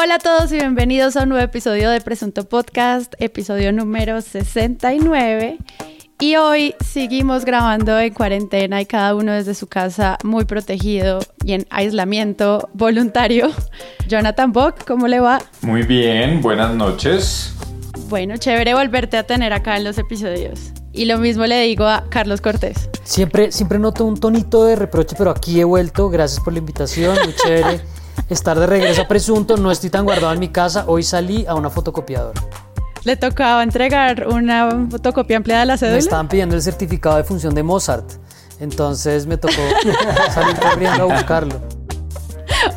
Hola a todos y bienvenidos a un nuevo episodio de Presunto Podcast, episodio número 69. Y hoy seguimos grabando en cuarentena y cada uno desde su casa muy protegido y en aislamiento voluntario. Jonathan Bock, ¿cómo le va? Muy bien, buenas noches. Bueno, chévere volverte a tener acá en los episodios. Y lo mismo le digo a Carlos Cortés. Siempre, siempre noto un tonito de reproche, pero aquí he vuelto. Gracias por la invitación, muy chévere. Estar de regreso a Presunto, no estoy tan guardado en mi casa. Hoy salí a una fotocopiadora. Le tocaba entregar una fotocopia ampliada de la cédula. Me estaban pidiendo el certificado de función de Mozart. Entonces me tocó salir corriendo a buscarlo.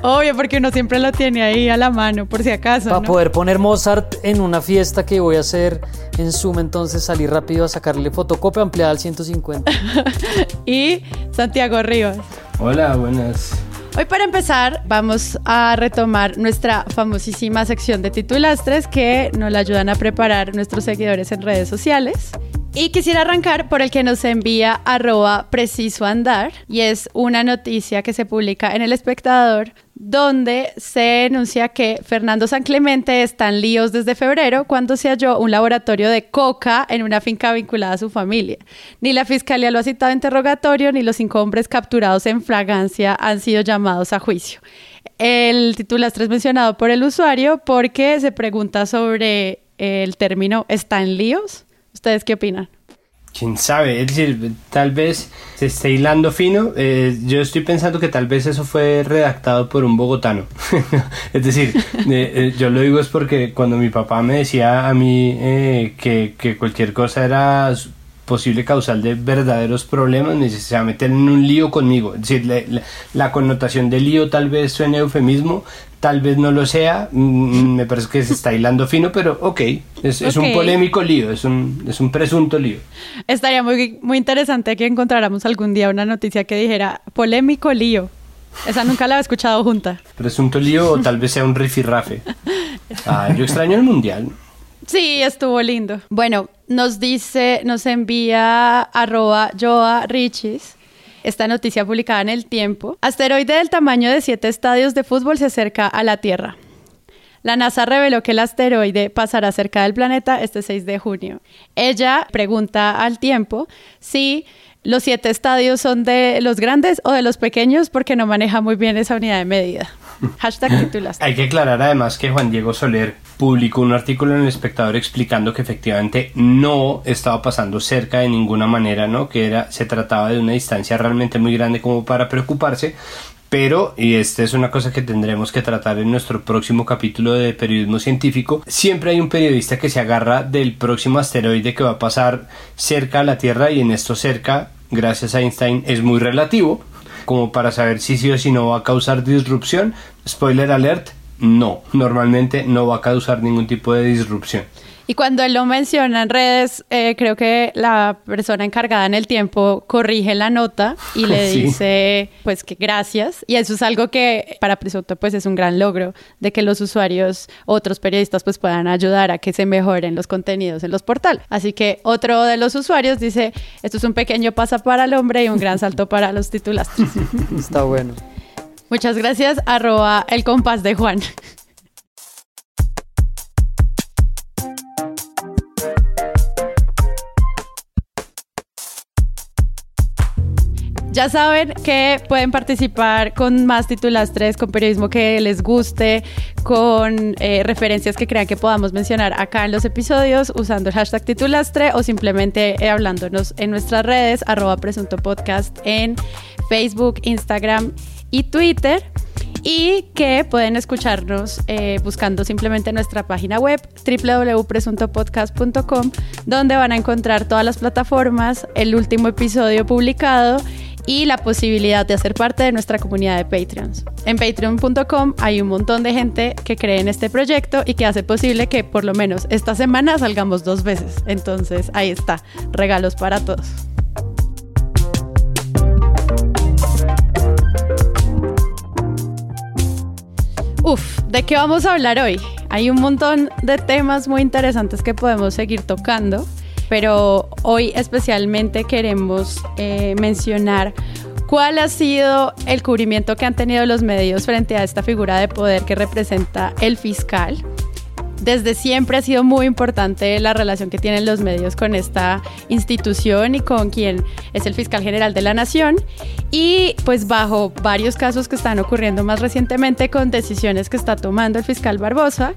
Obvio, porque uno siempre lo tiene ahí a la mano, por si acaso. Para poder poner Mozart en una fiesta que voy a hacer en Zoom, entonces salí rápido a sacarle fotocopia ampliada al 150. y Santiago Rivas. Hola, buenas. Hoy para empezar vamos a retomar nuestra famosísima sección de titulastres que nos la ayudan a preparar nuestros seguidores en redes sociales. Y quisiera arrancar por el que nos envía arroba preciso andar y es una noticia que se publica en El Espectador donde se denuncia que Fernando San Clemente está en líos desde febrero cuando se halló un laboratorio de coca en una finca vinculada a su familia. Ni la fiscalía lo ha citado a interrogatorio ni los cinco hombres capturados en fragancia han sido llamados a juicio. El titular es mencionado por el usuario porque se pregunta sobre el término ¿está en líos? ¿Ustedes qué opinan? Quién sabe, es decir, tal vez se esté hilando fino. Eh, yo estoy pensando que tal vez eso fue redactado por un bogotano. es decir, eh, eh, yo lo digo es porque cuando mi papá me decía a mí que, que, cualquier cosa era posible causal de verdaderos problemas, dice, se va a meter en un lío conmigo. Es decir, la, la connotación de lío tal vez suene eufemismo, tal vez no lo sea, mm, mm, me parece que se está hilando fino, pero ok, es, un polémico lío, es un, es un presunto lío. Estaría muy, muy interesante que encontráramos algún día una noticia que dijera polémico lío. Esa nunca la he escuchado junta. Presunto lío o tal vez sea un rifirrafe. Ah, yo extraño el mundial. Sí, estuvo lindo. Bueno, nos dice, nos envía arroba Joa Richis esta noticia publicada en El Tiempo. Asteroide del tamaño de siete estadios de fútbol se acerca a la Tierra. La NASA reveló que el asteroide pasará cerca del planeta este 6 de junio. Ella pregunta al tiempo si los siete estadios son de los grandes o de los pequeños porque no maneja muy bien esa unidad de medida. Hay que aclarar además que Juan Diego Soler publicó un artículo en el espectador explicando que efectivamente no estaba pasando cerca de ninguna manera, ¿no? Que era, se trataba de una distancia realmente muy grande como para preocuparse, pero, y esta es una cosa que tendremos que tratar en nuestro próximo capítulo de periodismo científico, siempre hay un periodista que se agarra del próximo asteroide que va a pasar cerca a la Tierra y en esto cerca, gracias a Einstein, es muy relativo, como para saber si sí o si no va a causar disrupción. Spoiler alert, no, normalmente no va a causar ningún tipo de disrupción. Y cuando él lo menciona en redes, eh, creo que la persona encargada en el tiempo corrige la nota y le dice, pues que gracias. Y eso es algo que para Presunto pues es un gran logro de que los usuarios, otros periodistas pues puedan ayudar a que se mejoren los contenidos en los portales. Así que otro de los usuarios dice, esto es un pequeño paso para el hombre y un gran salto para los titulares. Está bueno. Muchas gracias, arroba el compás de Juan. Ya saben que pueden participar con más titulastres, con periodismo que les guste, con eh, referencias que crean que podamos mencionar acá en los episodios usando el hashtag titulastre o simplemente eh, hablándonos en nuestras redes, arroba presunto en Facebook, Instagram y Twitter. Y que pueden escucharnos eh, buscando simplemente nuestra página web www.presuntopodcast.com donde van a encontrar todas las plataformas, el último episodio publicado y la posibilidad de hacer parte de nuestra comunidad de Patreons. En patreon.com hay un montón de gente que cree en este proyecto y que hace posible que por lo menos esta semana salgamos dos veces. Entonces ahí está, regalos para todos. Uf, ¿de qué vamos a hablar hoy? Hay un montón de temas muy interesantes que podemos seguir tocando pero hoy especialmente queremos eh, mencionar ¿Cuál ha sido el cubrimiento que han tenido los medios frente a esta figura de poder que representa el fiscal? Desde siempre ha sido muy importante la relación que tienen los medios con esta institución y con quien es el fiscal general de la nación. Y pues bajo varios casos que están ocurriendo más recientemente con decisiones que está tomando el fiscal Barbosa,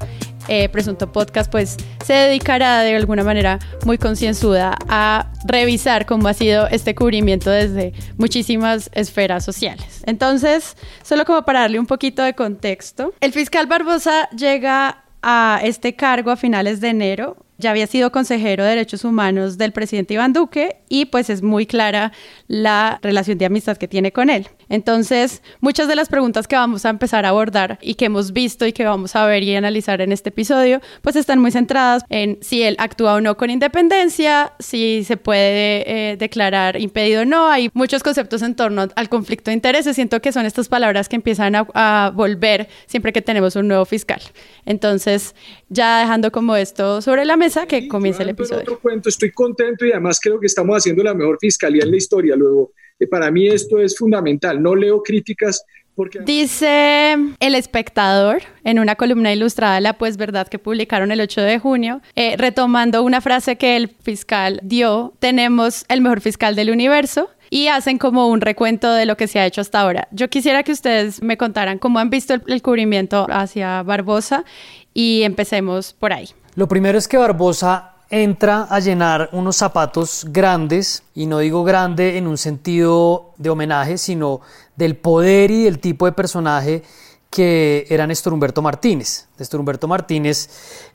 eh, Presunto Podcast pues se dedicará de alguna manera muy concienzuda a revisar cómo ha sido este cubrimiento desde muchísimas esferas sociales. Entonces, solo como para darle un poquito de contexto, el fiscal Barbosa llega a este cargo a finales de enero. Ya había sido consejero de Derechos Humanos del presidente Iván Duque y pues es muy clara la relación de amistad que tiene con él. Entonces, muchas de las preguntas que vamos a empezar a abordar y que hemos visto y que vamos a ver y analizar en este episodio, pues están muy centradas en si él actúa o no con independencia, si se puede eh, declarar impedido o no. Hay muchos conceptos en torno al conflicto de intereses. Siento que son estas palabras que empiezan a, a volver siempre que tenemos un nuevo fiscal. Entonces, ya dejando como esto sobre la mesa, que comience el episodio. Otro cuento, estoy contento y además creo que estamos haciendo la mejor fiscalía en la historia. Luego, para mí esto es fundamental. No leo críticas porque... Dice el espectador en una columna ilustrada, la pues verdad que publicaron el 8 de junio, eh, retomando una frase que el fiscal dio, tenemos el mejor fiscal del universo y hacen como un recuento de lo que se ha hecho hasta ahora. Yo quisiera que ustedes me contaran cómo han visto el, el cubrimiento hacia Barbosa y empecemos por ahí. Lo primero es que Barbosa entra a llenar unos zapatos grandes, y no digo grande en un sentido de homenaje, sino del poder y del tipo de personaje que era Néstor Humberto Martínez. Néstor Humberto Martínez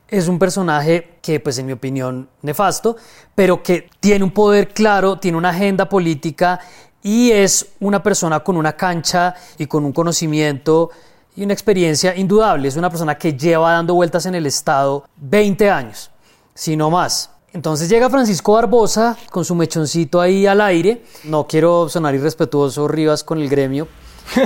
es un personaje que, pues en mi opinión, nefasto, pero que tiene un poder claro, tiene una agenda política y es una persona con una cancha y con un conocimiento y una experiencia indudable. Es una persona que lleva dando vueltas en el Estado 20 años sino más. Entonces llega Francisco Barbosa con su mechoncito ahí al aire. No quiero sonar irrespetuoso, Rivas, con el gremio,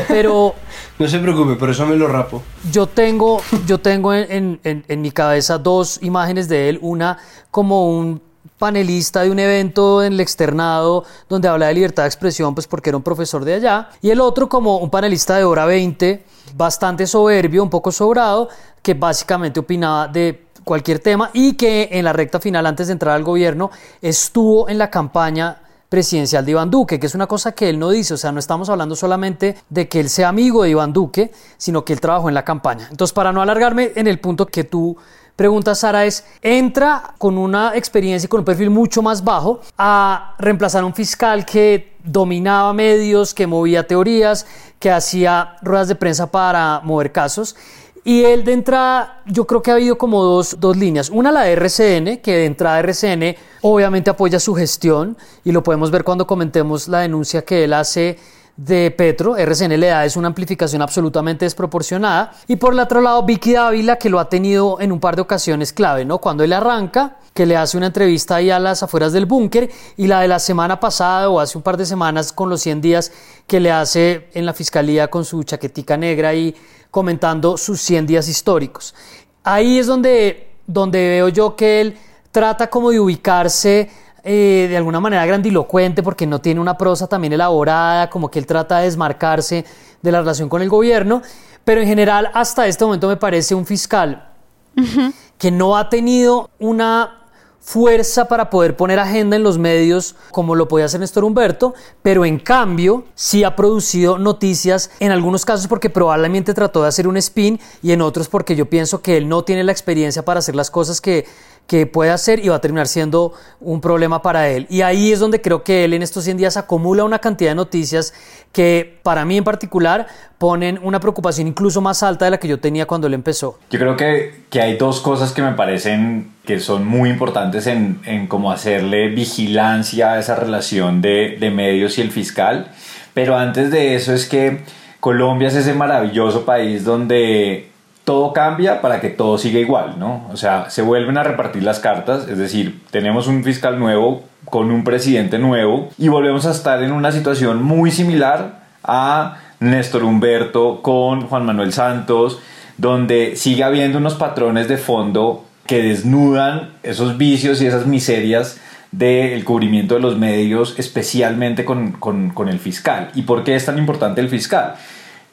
pero... no se preocupe, por eso me lo rapo. Yo tengo, yo tengo en, en, en mi cabeza dos imágenes de él. Una como un panelista de un evento en el externado donde habla de libertad de expresión, pues porque era un profesor de allá. Y el otro como un panelista de hora 20, bastante soberbio, un poco sobrado, que básicamente opinaba de cualquier tema y que en la recta final, antes de entrar al gobierno, estuvo en la campaña presidencial de Iván Duque, que es una cosa que él no dice, o sea, no estamos hablando solamente de que él sea amigo de Iván Duque, sino que él trabajó en la campaña. Entonces, para no alargarme en el punto que tú preguntas, Sara, es, entra con una experiencia y con un perfil mucho más bajo a reemplazar a un fiscal que dominaba medios, que movía teorías, que hacía ruedas de prensa para mover casos y él de entrada, yo creo que ha habido como dos, dos, líneas. Una la de RCN, que de entrada RCN obviamente apoya su gestión y lo podemos ver cuando comentemos la denuncia que él hace de Petro. RCN le da es una amplificación absolutamente desproporcionada. Y por el otro lado, Vicky Dávila, que lo ha tenido en un par de ocasiones clave, ¿no? Cuando él arranca, que le hace una entrevista ahí a las afueras del búnker, y la de la semana pasada o hace un par de semanas con los 100 días que le hace en la fiscalía con su chaquetica negra y comentando sus 100 días históricos. Ahí es donde, donde veo yo que él trata como de ubicarse eh, de alguna manera grandilocuente porque no tiene una prosa también elaborada, como que él trata de desmarcarse de la relación con el gobierno, pero en general hasta este momento me parece un fiscal que no ha tenido una fuerza para poder poner agenda en los medios como lo podía hacer Néstor Humberto, pero en cambio sí ha producido noticias en algunos casos porque probablemente trató de hacer un spin y en otros porque yo pienso que él no tiene la experiencia para hacer las cosas que que puede hacer y va a terminar siendo un problema para él. Y ahí es donde creo que él en estos 100 días acumula una cantidad de noticias que para mí en particular ponen una preocupación incluso más alta de la que yo tenía cuando él empezó. Yo creo que, que hay dos cosas que me parecen que son muy importantes en, en cómo hacerle vigilancia a esa relación de, de medios y el fiscal. Pero antes de eso es que Colombia es ese maravilloso país donde todo cambia para que todo siga igual, ¿no? O sea, se vuelven a repartir las cartas, es decir, tenemos un fiscal nuevo con un presidente nuevo y volvemos a estar en una situación muy similar a Néstor Humberto con Juan Manuel Santos, donde sigue habiendo unos patrones de fondo que desnudan esos vicios y esas miserias del cubrimiento de los medios, especialmente con, con, el fiscal. ¿Y por qué es tan importante el fiscal?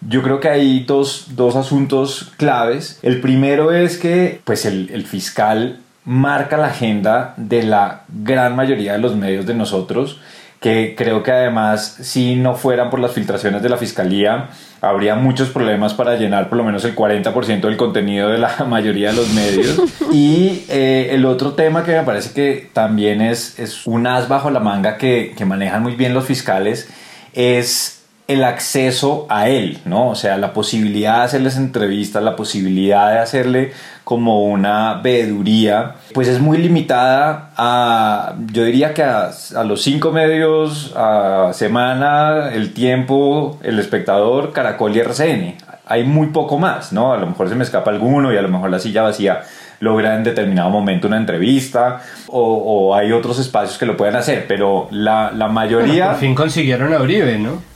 Yo creo que hay dos, dos asuntos claves. El primero es que pues el, el fiscal marca la agenda de la gran mayoría de los medios de nosotros que creo que además si no fueran por las filtraciones de la fiscalía habría muchos problemas para llenar por lo menos el 40% del contenido de la mayoría de los medios. y eh, el otro tema que me parece que también es, es un as bajo la manga que, que manejan muy bien los fiscales es el acceso a él, ¿no? O sea, la posibilidad de hacerles entrevistas, la posibilidad de hacerle como una veeduría, pues es muy limitada a, yo diría que a, los cinco medios a semana, el tiempo, el espectador, Caracol y RCN. Hay muy poco más, ¿no? A lo mejor se me escapa alguno y a lo mejor la silla vacía logra en determinado momento una entrevista o, hay otros espacios que lo pueden hacer, pero la, la mayoría... por fin consiguieron a Uribe, ¿no?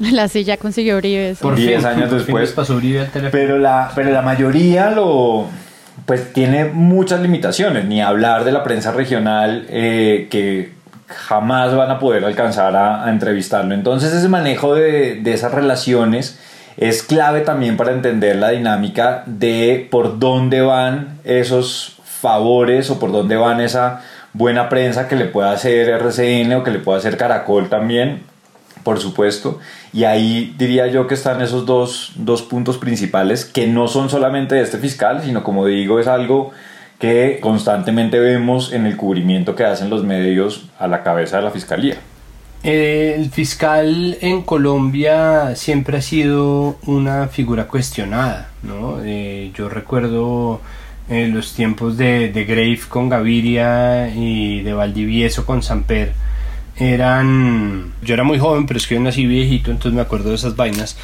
La silla consiguió Uribe. Por 10 años después. pasó Uribe Pero la, pero la mayoría lo pues tiene muchas limitaciones, ni hablar de la prensa regional eh, que jamás van a poder alcanzar a, entrevistarlo. Entonces ese manejo de, de, esas relaciones es clave también para entender la dinámica de por dónde van esos favores o por dónde van esa buena prensa que le pueda hacer RCN o que le pueda hacer Caracol también por supuesto. Y ahí diría yo que están esos dos, dos, puntos principales que no son solamente de este fiscal, sino como digo, es algo que constantemente vemos en el cubrimiento que hacen los medios a la cabeza de la fiscalía. El fiscal en Colombia siempre ha sido una figura cuestionada, ¿no? Eh, yo recuerdo eh, los tiempos de, de Grave con Gaviria y de Valdivieso con Samper eran... Yo era muy joven, pero es que yo nací viejito, entonces me acuerdo de esas vainas.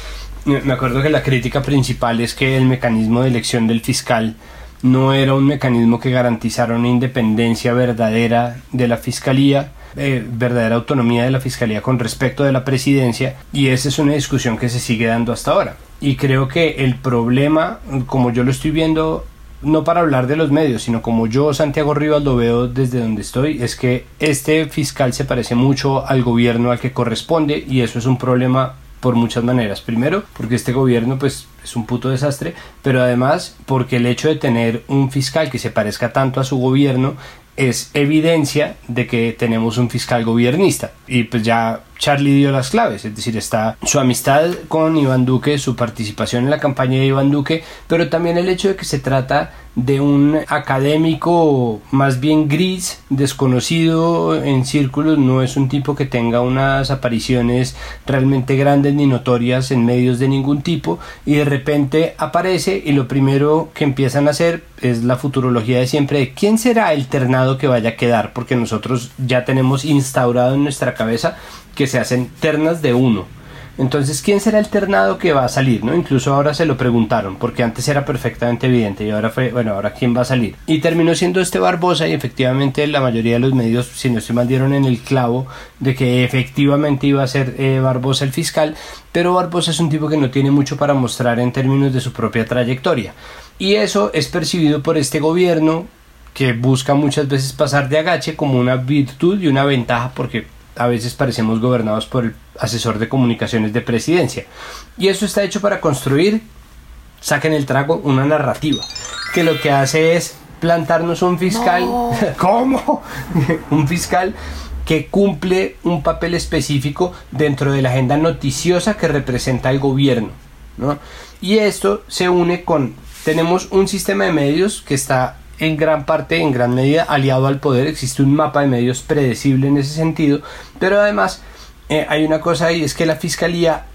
Me acuerdo que la crítica principal es que el mecanismo de elección del fiscal no era un mecanismo que garantizara una independencia verdadera de la fiscalía, eh, verdadera autonomía de la fiscalía con respecto de la presidencia, y esa es una discusión que se sigue dando hasta ahora. Y creo que el problema, como yo lo estoy viendo no para hablar de los medios, sino como yo, Santiago Rivas, lo veo desde donde estoy, es que este fiscal se parece mucho al gobierno al que corresponde y eso es un problema por muchas maneras. Primero, porque este gobierno pues es un puto desastre, pero además porque el hecho de tener un fiscal que se parezca tanto a su gobierno es evidencia de que tenemos un fiscal gobernista. Y pues ya Charlie dio las claves, es decir, está su amistad con Iván Duque, su participación en la campaña de Iván Duque, pero también el hecho de que se trata de un académico más bien gris, desconocido en círculos, no es un tipo que tenga unas apariciones realmente grandes ni notorias en medios de ningún tipo y de repente aparece y lo primero que empiezan a hacer es la futurología de siempre de quién será el ternado que vaya a quedar porque nosotros ya tenemos instaurado en nuestra cabeza que se hacen ternas de uno entonces, ¿quién será el ternado que va a salir? ¿no? Incluso ahora se lo preguntaron, porque antes era perfectamente evidente y ahora fue, bueno, ahora quién va a salir. Y terminó siendo este Barbosa y efectivamente la mayoría de los medios, si no se mandieron en el clavo de que efectivamente iba a ser eh, Barbosa el fiscal, pero Barbosa es un tipo que no tiene mucho para mostrar en términos de su propia trayectoria. Y eso es percibido por este gobierno que busca muchas veces pasar de agache como una virtud y una ventaja porque a veces parecemos gobernados por el asesor de comunicaciones de presidencia. Y eso está hecho para construir, saquen el trago, una narrativa, que lo que hace es plantarnos un fiscal, ¿cómo? un fiscal que cumple un papel específico dentro de la agenda noticiosa que representa el gobierno. ¿no? Y esto se une con, tenemos un sistema de medios que está en gran parte, en gran medida, aliado al poder. Existe un mapa de medios predecible en ese sentido, pero además eh, hay una cosa y es que la fiscalía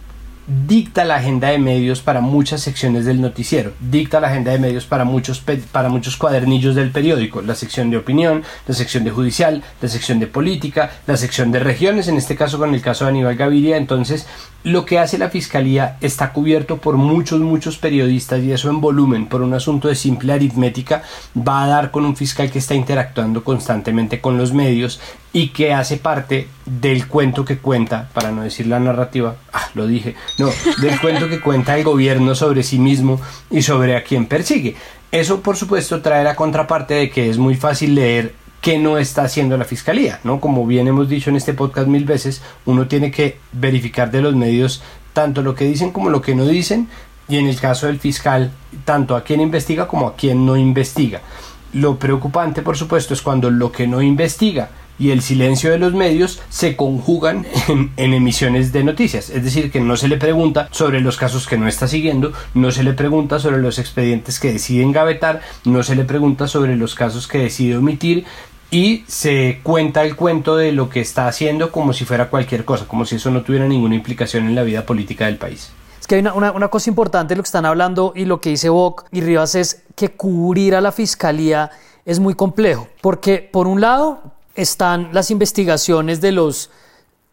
dicta la agenda de medios para muchas secciones del noticiero, dicta la agenda de medios para muchos, para muchos cuadernillos del periódico, la sección de opinión, la sección de judicial, la sección de política, la sección de regiones, en este caso con el caso de Aníbal Gaviria, entonces lo que hace la fiscalía está cubierto por muchos, muchos periodistas y eso en volumen, por un asunto de simple aritmética, va a dar con un fiscal que está interactuando constantemente con los medios y que hace parte del cuento que cuenta, para no decir la narrativa, ah, lo dije, no, del cuento que cuenta el gobierno sobre sí mismo y sobre a quién persigue. Eso, por supuesto, trae la contraparte de que es muy fácil leer qué no está haciendo la fiscalía, ¿no? Como bien hemos dicho en este podcast mil veces, uno tiene que verificar de los medios tanto lo que dicen como lo que no dicen y en el caso del fiscal, tanto a quien investiga como a quien no investiga. Lo preocupante, por supuesto, es cuando lo que no investiga y el silencio de los medios se conjugan en, emisiones de noticias. Es decir, que no se le pregunta sobre los casos que no está siguiendo, no se le pregunta sobre los expedientes que decide engavetar, no se le pregunta sobre los casos que decide omitir y se cuenta el cuento de lo que está haciendo como si fuera cualquier cosa, como si eso no tuviera ninguna implicación en la vida política del país. Es que hay una, cosa importante lo que están hablando y lo que dice Boc y Rivas es que cubrir a la fiscalía es muy complejo, porque por un lado están las investigaciones de los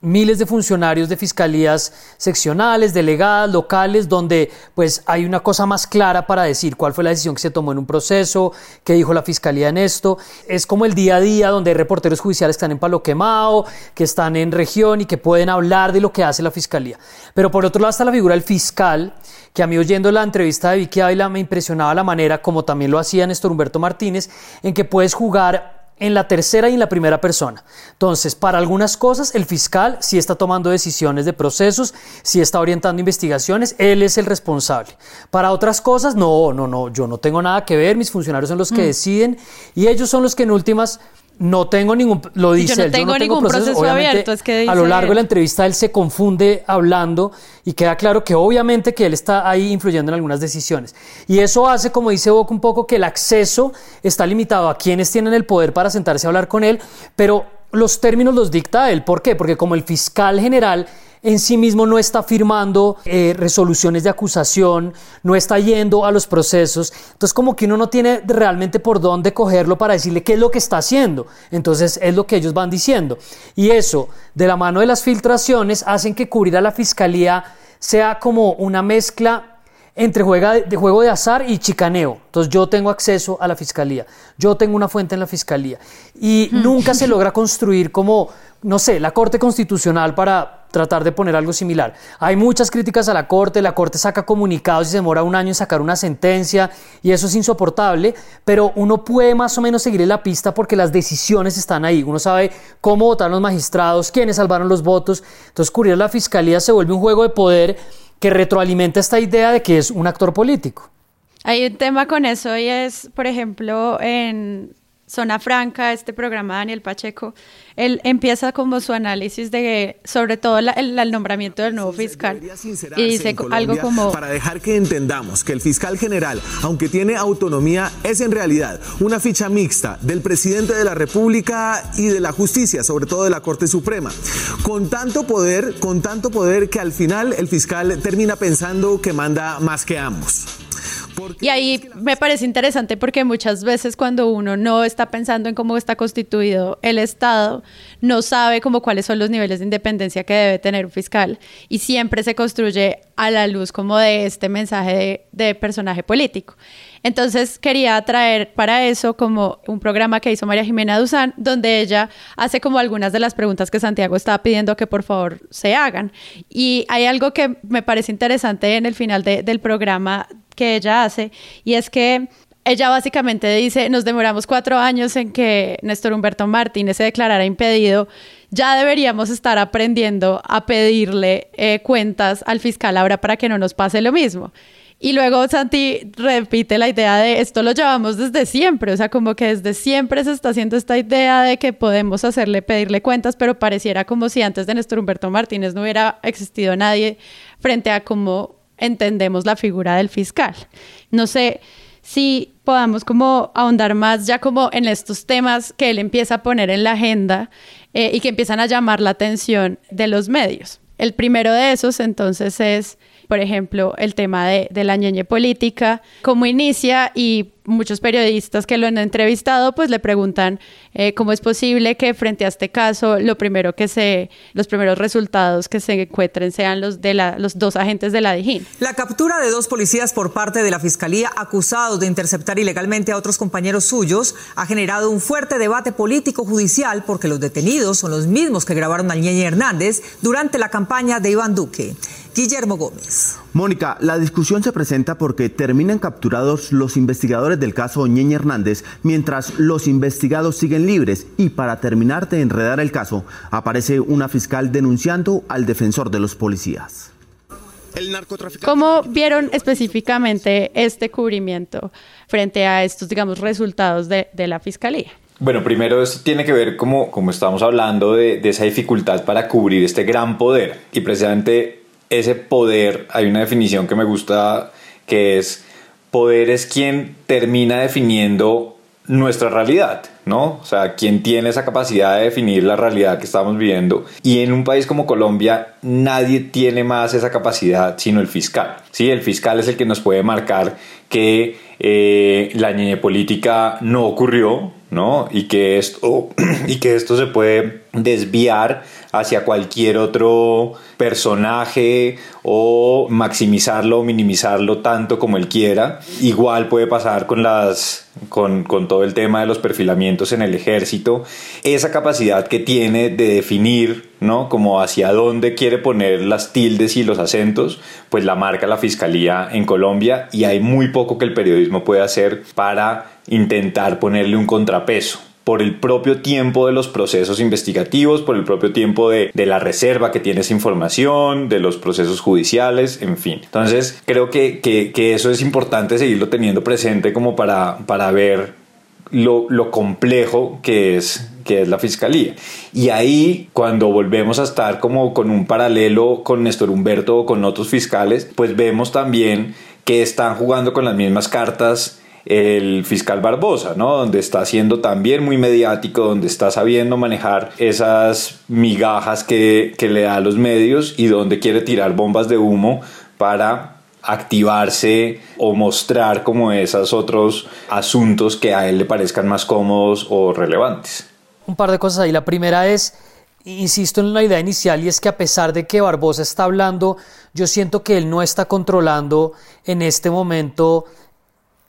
miles de funcionarios de fiscalías seccionales, delegadas, locales, donde pues hay una cosa más clara para decir cuál fue la decisión que se tomó en un proceso, qué dijo la fiscalía en esto. Es como el día a día donde hay reporteros judiciales que están en Palo Quemado, que están en región y que pueden hablar de lo que hace la fiscalía. Pero por otro lado está la figura del fiscal, que a mí oyendo la entrevista de Vicky Ávila me impresionaba la manera, como también lo hacía Néstor Humberto Martínez, en que puedes jugar en la tercera y en la primera persona. Entonces, para algunas cosas, el fiscal sí está tomando decisiones de procesos, sí está orientando investigaciones, él es el responsable. Para otras cosas, no, no, no, yo no tengo nada que ver, mis funcionarios son los que mm. deciden y ellos son los que en últimas no tengo ningún, lo dice yo no tengo, ningún proceso, abierto. Es que a lo largo de la entrevista él se confunde hablando y queda claro que obviamente que él está ahí influyendo en algunas decisiones. Y eso hace, como dice Boca, un poco que el acceso está limitado a quienes tienen el poder para sentarse a hablar con él, pero los términos los dicta él. ¿Por qué? Porque como el fiscal general en sí mismo no está firmando eh, resoluciones de acusación, no está yendo a los procesos. Entonces como que uno no tiene realmente por dónde cogerlo para decirle qué es lo que está haciendo. Entonces es lo que ellos van diciendo. Y eso, de la mano de las filtraciones, hacen que cubrir a la fiscalía sea como una mezcla entre juega de, juego de azar y chicaneo. Entonces yo tengo acceso a la fiscalía, yo tengo una fuente en la fiscalía y hmm. nunca se logra construir como, no sé, la Corte Constitucional para tratar de poner algo similar. Hay muchas críticas a la Corte, la Corte saca comunicados y se demora un año en sacar una sentencia y eso es insoportable, pero uno puede más o menos seguir la pista porque las decisiones están ahí. Uno sabe cómo votaron los magistrados, quiénes salvaron los votos. Entonces cubrir la fiscalía se vuelve un juego de poder que retroalimenta esta idea de que es un actor político. Hay un tema con eso y es, por ejemplo, en Zona Franca, este programa de Daniel Pacheco, él empieza como su análisis de, sobre todo el, nombramiento del nuevo fiscal, y dice algo como... Para dejar que entendamos que el fiscal general, aunque tiene autonomía, es en realidad una ficha mixta del presidente de la República y de la justicia, sobre todo de la Corte Suprema. Con tanto poder, con tanto poder que al final el fiscal termina pensando que manda más que ambos. Y ahí me parece interesante porque muchas veces cuando uno no está pensando en cómo está constituido el Estado, no sabe como cuáles son los niveles de independencia que debe tener un fiscal y siempre se construye a la luz como de este mensaje de, personaje político. Entonces quería traer para eso como un programa que hizo María Jimena Duzán, donde ella hace como algunas de las preguntas que Santiago estaba pidiendo que por favor se hagan. Y hay algo que me parece interesante en el final del programa que ella hace, y es que ella básicamente dice, nos demoramos cuatro años en que Néstor Humberto Martínez se declarara impedido, ya deberíamos estar aprendiendo a pedirle eh, cuentas al fiscal ahora para que no nos pase lo mismo. Y luego Santi repite la idea de esto lo llevamos desde siempre, o sea, como que desde siempre se está haciendo esta idea de que podemos hacerle, pedirle cuentas, pero pareciera como si antes de Néstor Humberto Martínez no hubiera existido nadie frente a cómo entendemos la figura del fiscal. No sé si podamos como ahondar más ya como en estos temas que él empieza a poner en la agenda eh, y que empiezan a llamar la atención de los medios. El primero de esos entonces es por ejemplo, el tema de, la ñeñe política, cómo inicia y muchos periodistas que lo han entrevistado pues le preguntan eh, cómo es posible que frente a este caso lo primero que se los primeros resultados que se encuentren sean los de la, los dos agentes de la DIJÍN. La captura de dos policías por parte de la fiscalía acusados de interceptar ilegalmente a otros compañeros suyos ha generado un fuerte debate político judicial porque los detenidos son los mismos que grabaron a Ñeñe Hernández durante la campaña de Iván Duque. Guillermo Gómez. Mónica, la discusión se presenta porque terminan capturados los investigadores del caso Ñeñe Hernández, mientras los investigados siguen libres y para terminar de enredar el caso, aparece una fiscal denunciando al defensor de los policías. ¿Cómo vieron específicamente este cubrimiento frente a estos, digamos, resultados de, la fiscalía? Bueno, primero esto tiene que ver, como, como estamos hablando, de, de esa dificultad para cubrir este gran poder. Y precisamente ese poder, hay una definición que me gusta que es, poder es quien termina definiendo nuestra realidad, ¿no? O sea, quien tiene esa capacidad de definir la realidad que estamos viviendo. Y en un país como Colombia, nadie tiene más esa capacidad sino el fiscal. Sí, el fiscal es el que nos puede marcar que eh, la ñeñe política no ocurrió, ¿no? Y que esto, y que esto se puede desviar hacia cualquier otro personaje o maximizarlo o minimizarlo tanto como él quiera. Igual puede pasar con las con, con, todo el tema de los perfilamientos en el ejército, esa capacidad que tiene de definir, ¿no? Como hacia dónde quiere poner las tildes y los acentos, pues la marca la fiscalía en Colombia y hay muy poco que el periodismo puede hacer para intentar ponerle un contrapeso por el propio tiempo de los procesos investigativos, por el propio tiempo de, la reserva que tiene esa información, de los procesos judiciales, en fin. Entonces, creo que, eso es importante seguirlo teniendo presente como para, para ver lo, complejo que es, que es la fiscalía. Y ahí, cuando volvemos a estar como con un paralelo con Néstor Humberto o con otros fiscales, pues vemos también que están jugando con las mismas cartas el fiscal Barbosa, ¿no? Donde está siendo también muy mediático, donde está sabiendo manejar esas migajas que, le da a los medios y donde quiere tirar bombas de humo para activarse o mostrar como esos otros asuntos que a él le parezcan más cómodos o relevantes. Un par de cosas ahí. La primera es, insisto en la idea inicial y es que a pesar de que Barbosa está hablando, yo siento que él no está controlando en este momento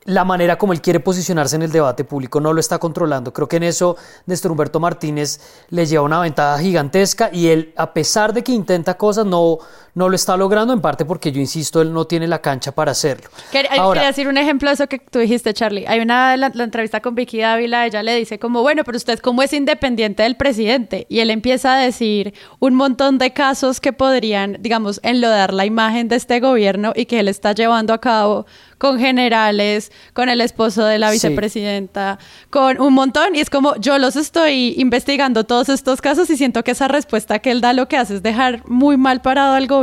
la manera como él quiere posicionarse en el debate público, no lo está controlando. Creo que en eso Néstor Humberto Martínez le lleva una ventaja gigantesca y él, a pesar de que intenta cosas, no, no lo está logrando, en parte porque yo insisto, él no tiene la cancha para hacerlo. Quería, decir un ejemplo de eso que tú dijiste, Charlie. Hay una, la, entrevista con Vicky Dávila, ella le dice como, bueno, pero usted cómo es independiente del presidente. Y él empieza a decir un montón de casos que podrían, digamos, enlodar la imagen de este gobierno y que él está llevando a cabo con generales, con el esposo de la vicepresidenta, con un montón. Y es como, yo los estoy investigando todos estos casos y siento que esa respuesta que él da lo que hace es dejar muy mal parado al gobierno,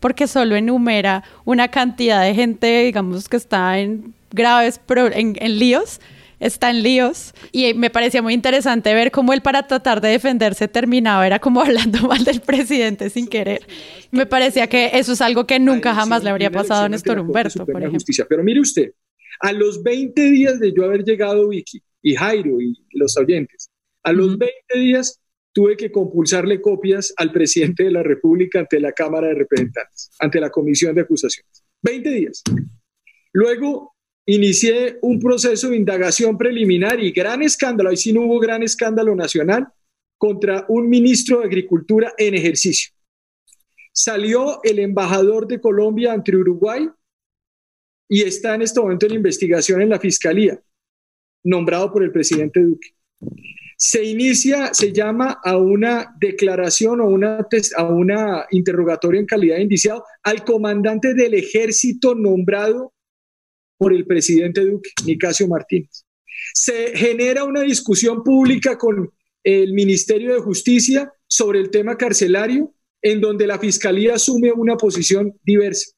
porque solo enumera una cantidad de gente, digamos, que está en graves, en, en líos está en líos y me parecía muy interesante ver cómo él para tratar de defenderse terminaba, era como hablando mal del presidente sin querer. Me parecía que eso es algo que nunca jamás le habría pasado a Néstor Humberto, por ejemplo. Pero mire usted, a los 20 días de yo haber llegado Vicky y Jairo y los oyentes, a los 20 días tuve que compulsarle copias al presidente de la República ante la Cámara de Representantes, ante la Comisión de Acusaciones. 20 días. Luego inicié un proceso de indagación preliminar y gran escándalo, ahí sí no hubo gran escándalo nacional, contra un ministro de Agricultura en ejercicio. Salió el embajador de Colombia ante Uruguay y está en este momento en investigación en la Fiscalía, nombrado por el presidente Duque. Se inicia, se llama a una declaración o una, a una interrogatorio en calidad de indiciado al comandante del ejército nombrado por el presidente Duque, Nicasio Martínez. Se genera una discusión pública con el Ministerio de Justicia sobre el tema carcelario, en donde la Fiscalía asume una posición diversa.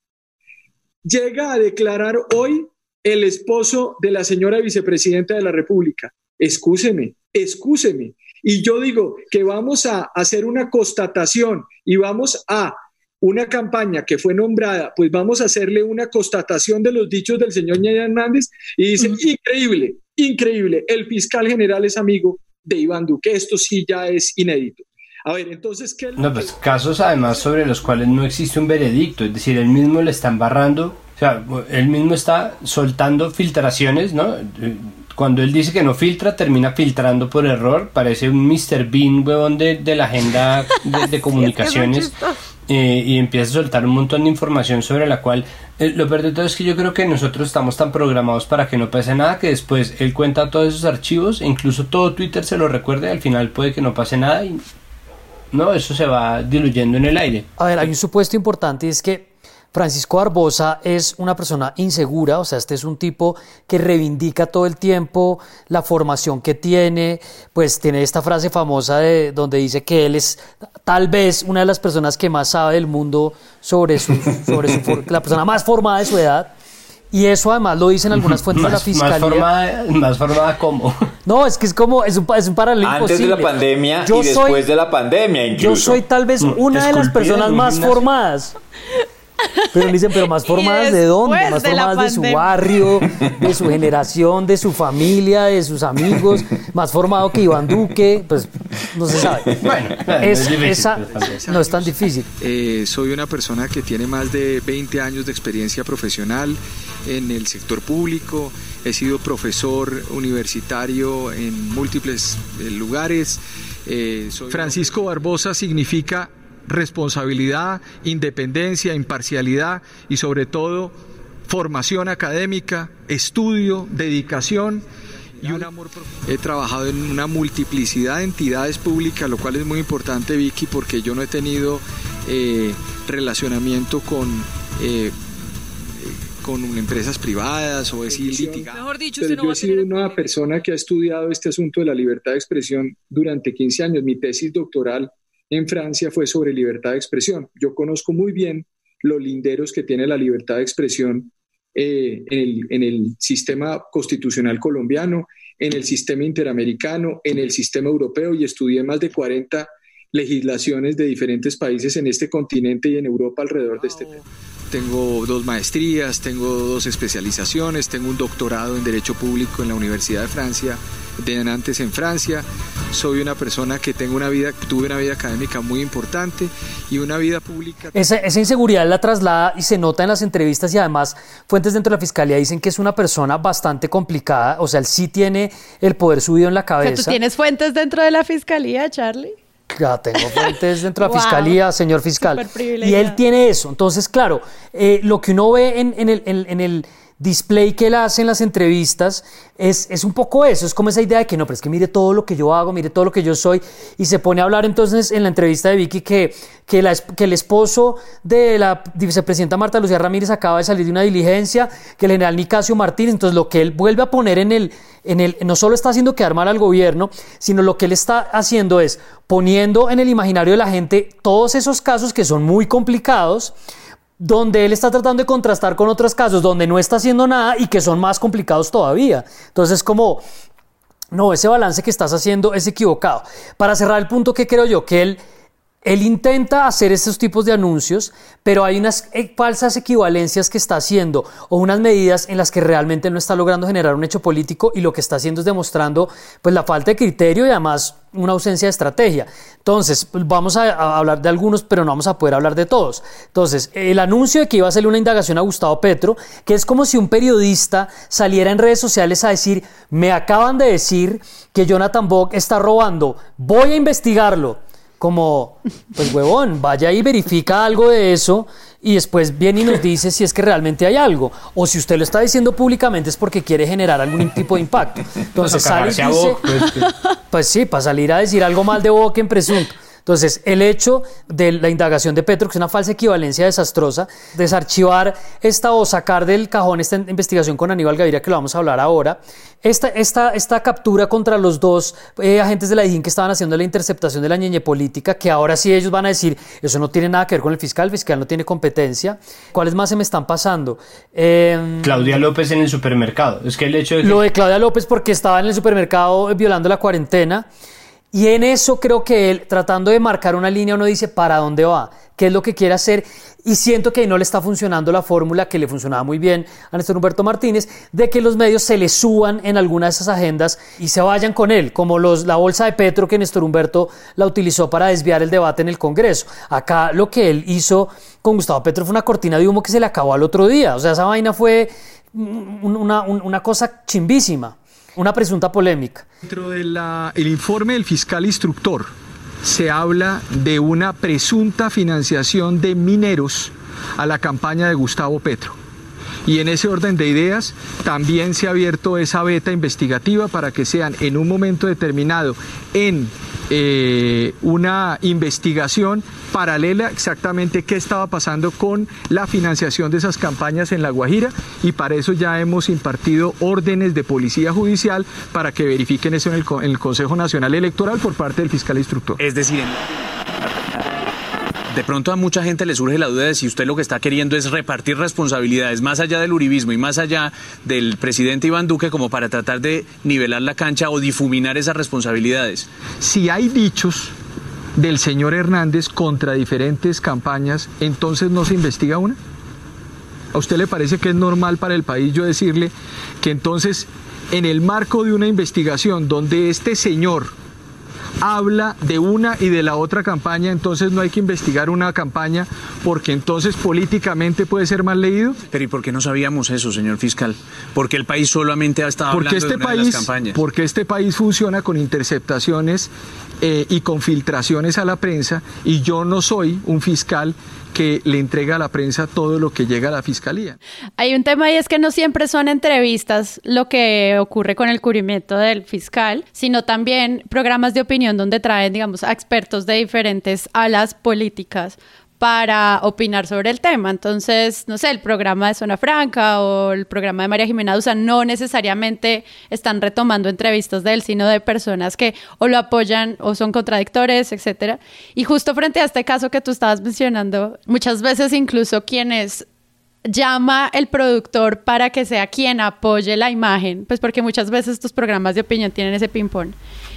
Llega a declarar hoy el esposo de la señora vicepresidenta de la República. Excúseme, excúseme. Y yo digo que vamos a hacer una constatación y vamos a una campaña que fue nombrada, pues vamos a hacerle una constatación de los dichos del señor Ñaya Hernández y dice, increíble, increíble, el fiscal general es amigo de Iván Duque, esto sí ya es inédito. A ver, entonces, ¿qué? No, pues casos además sobre los cuales no existe un veredicto, es decir, él mismo le está embarrando, o sea, él mismo está soltando filtraciones, ¿no? Cuando él dice que no filtra, termina filtrando por error. Parece un Mr. Bean, huevón, de, de la agenda de, comunicaciones. eh, y empieza a soltar un montón de información sobre la cual eh, lo peor de todo es que yo creo que nosotros estamos tan programados para que no pase nada que después él cuenta todos esos archivos e incluso todo Twitter se lo recuerde y al final puede que no pase nada y no, eso se va diluyendo en el aire. A ver, hay un supuesto importante y es que Francisco Barbosa es una persona insegura, o sea, este es un tipo que reivindica todo el tiempo la formación que tiene, pues tiene esta frase famosa de donde dice que él es tal vez una de las personas que más sabe del mundo sobre su, sobre su la persona más formada de su edad. Y eso además lo dicen algunas fuentes de la fiscalía. Más formada, más formada ¿cómo? No, es que es como, es un, es un paralelo Antes de la pandemia y después de la pandemia incluso. Yo soy tal vez mm, una de las personas más formadas. Pero dicen, pero más formadas de dónde? Más formadas de su barrio, de su generación, de su familia, de sus amigos, más formado que Iván Duque, pues no se sabe. Bueno, es, esa no es tan difícil. Eh, soy una persona que tiene más de 20 años de experiencia profesional en el sector público, he sido profesor universitario en múltiples eh, lugares. Eh, Francisco Barbosa significa responsabilidad, independencia, imparcialidad y sobre todo formación académica, estudio, dedicación y un amor He trabajado en una multiplicidad de entidades públicas, lo cual es muy importante, Vicky, porque yo no he tenido eh, relacionamiento con eh, con empresas privadas o decir litigado. Mejor dicho, Pero yo he sido una persona que ha estudiado este asunto de la libertad de expresión durante 15 años. Mi tesis doctoral en Francia fue sobre libertad de expresión. Yo conozco muy bien los linderos que tiene la libertad de expresión eh, en, el, sistema constitucional colombiano, en el sistema interamericano, en el sistema europeo y estudié más de 40 legislaciones de diferentes países en este continente y en Europa alrededor de este tema. Tengo dos maestrías, tengo dos especializaciones, tengo un doctorado en Derecho Público en la Universidad de Francia, de antes en Francia. Soy una persona que tengo una vida, tuve una vida académica muy importante y una vida pública. Esa, esa inseguridad la traslada y se nota en las entrevistas y además fuentes dentro de la fiscalía dicen que es una persona bastante complicada, o sea, él sí tiene el poder subido en la cabeza. ¿Tú tienes fuentes dentro de la fiscalía, Charlie? Ya tengo fuentes dentro de la fiscalía, señor fiscal. Y él tiene eso. Entonces, claro, eh, lo que uno ve en, en el, en el display que él hace en las entrevistas es, es, un poco eso, es como esa idea de que no, pero es que mire todo lo que yo hago, mire todo lo que yo soy, y se pone a hablar entonces en la entrevista de Vicky que, que, la, que el esposo de la vicepresidenta Marta Lucía Ramírez acaba de salir de una diligencia, que el general Nicasio Martínez, entonces lo que él vuelve a poner en el, en el, no solo está haciendo quedar mal al gobierno, sino lo que él está haciendo es poniendo en el imaginario de la gente todos esos casos que son muy complicados, donde él está tratando de contrastar con otros casos donde no está haciendo nada y que son más complicados todavía. Entonces, como, no, ese balance que estás haciendo es equivocado. Para cerrar el punto que creo yo, que él, él intenta hacer estos tipos de anuncios, pero hay unas eh, falsas equivalencias que está haciendo o unas medidas en las que realmente no está logrando generar un hecho político y lo que está haciendo es demostrando pues la falta de criterio y además una ausencia de estrategia. Entonces, vamos a, hablar de algunos, pero no vamos a poder hablar de todos. Entonces, el anuncio de que iba a hacer una indagación a Gustavo Petro, que es como si un periodista saliera en redes sociales a decir, me acaban de decir que Jonathan Bock está robando, voy a investigarlo. Como, pues huevón, vaya y verifica algo de eso y después viene y nos dice si es que realmente hay algo. O si usted lo está diciendo públicamente es porque quiere generar algún tipo de impacto. Entonces sale y dice, pues, pues sí, para salir a decir algo mal de Boca en presunto. Entonces, el hecho de la indagación de Petro, que es una falsa equivalencia desastrosa, desarchivar esta o sacar del cajón esta investigación con Aníbal Gaviria, que lo vamos a hablar ahora, esta, esta, esta captura contra los dos eh, agentes de la DIJÍN que estaban haciendo la interceptación de la ñeñe política, que ahora sí ellos van a decir, eso no tiene nada que ver con el fiscal, el fiscal no tiene competencia. ¿Cuáles más se me están pasando? Em, Claudia López en el supermercado. Es que el hecho de Lo de Claudia López porque estaba en el supermercado violando la cuarentena. Y en eso creo que él, tratando de marcar una línea, uno dice para dónde va, qué es lo que quiere hacer. Y siento que no le está funcionando la fórmula que le funcionaba muy bien a Néstor Humberto Martínez, de que los medios se le suban en alguna de esas agendas y se vayan con él, como los, la bolsa de Petro que Néstor Humberto la utilizó para desviar el debate en el Congreso. Acá lo que él hizo con Gustavo Petro fue una cortina de humo que se le acabó al otro día. O sea, esa vaina fue una, una cosa chimbísima. Una presunta polémica. Dentro del informe del fiscal instructor se habla de una presunta financiación de mineros a la campaña de Gustavo Petro. Y en ese orden de ideas también se ha abierto esa beta investigativa para que sean en un momento determinado en eh, una investigación paralela exactamente qué estaba pasando con la financiación de esas campañas en La Guajira y para eso ya hemos impartido órdenes de policía judicial para que verifiquen eso en el, en el Consejo Nacional Electoral por parte del fiscal instructor. Es decir, de pronto a mucha gente le surge la duda de si usted lo que está queriendo es repartir responsabilidades más allá del uribismo y más allá del presidente Iván Duque como para tratar de nivelar la cancha o difuminar esas responsabilidades. Si hay dichos del señor Hernández contra diferentes campañas, entonces no se investiga una. ¿A usted le parece que es normal para el país yo decirle que entonces en el marco de una investigación donde este señor habla de una y de la otra campaña, entonces no hay que investigar una campaña porque entonces políticamente puede ser mal leído. Pero ¿y por qué no sabíamos eso, señor fiscal? Porque el país solamente ha estado porque hablando este de una país, de las campañas. Porque este país funciona con interceptaciones eh, y con filtraciones a la prensa y yo no soy un fiscal que le entrega a la prensa todo lo que llega a la fiscalía. Hay un tema y es que no siempre son entrevistas lo que ocurre con el cubrimiento del fiscal, sino también programas de opinión donde traen, digamos, a expertos de diferentes alas políticas para opinar sobre el tema. Entonces, no sé, el programa de Zona Franca o el programa de María Jimena Dusa no necesariamente están retomando entrevistas de él, sino de personas que o lo apoyan o son contradictores, etcétera. Y justo frente a este caso que tú estabas mencionando, muchas veces incluso quienes llama el productor para que sea quien apoye la imagen, pues porque muchas veces estos programas de opinión tienen ese ping-pong.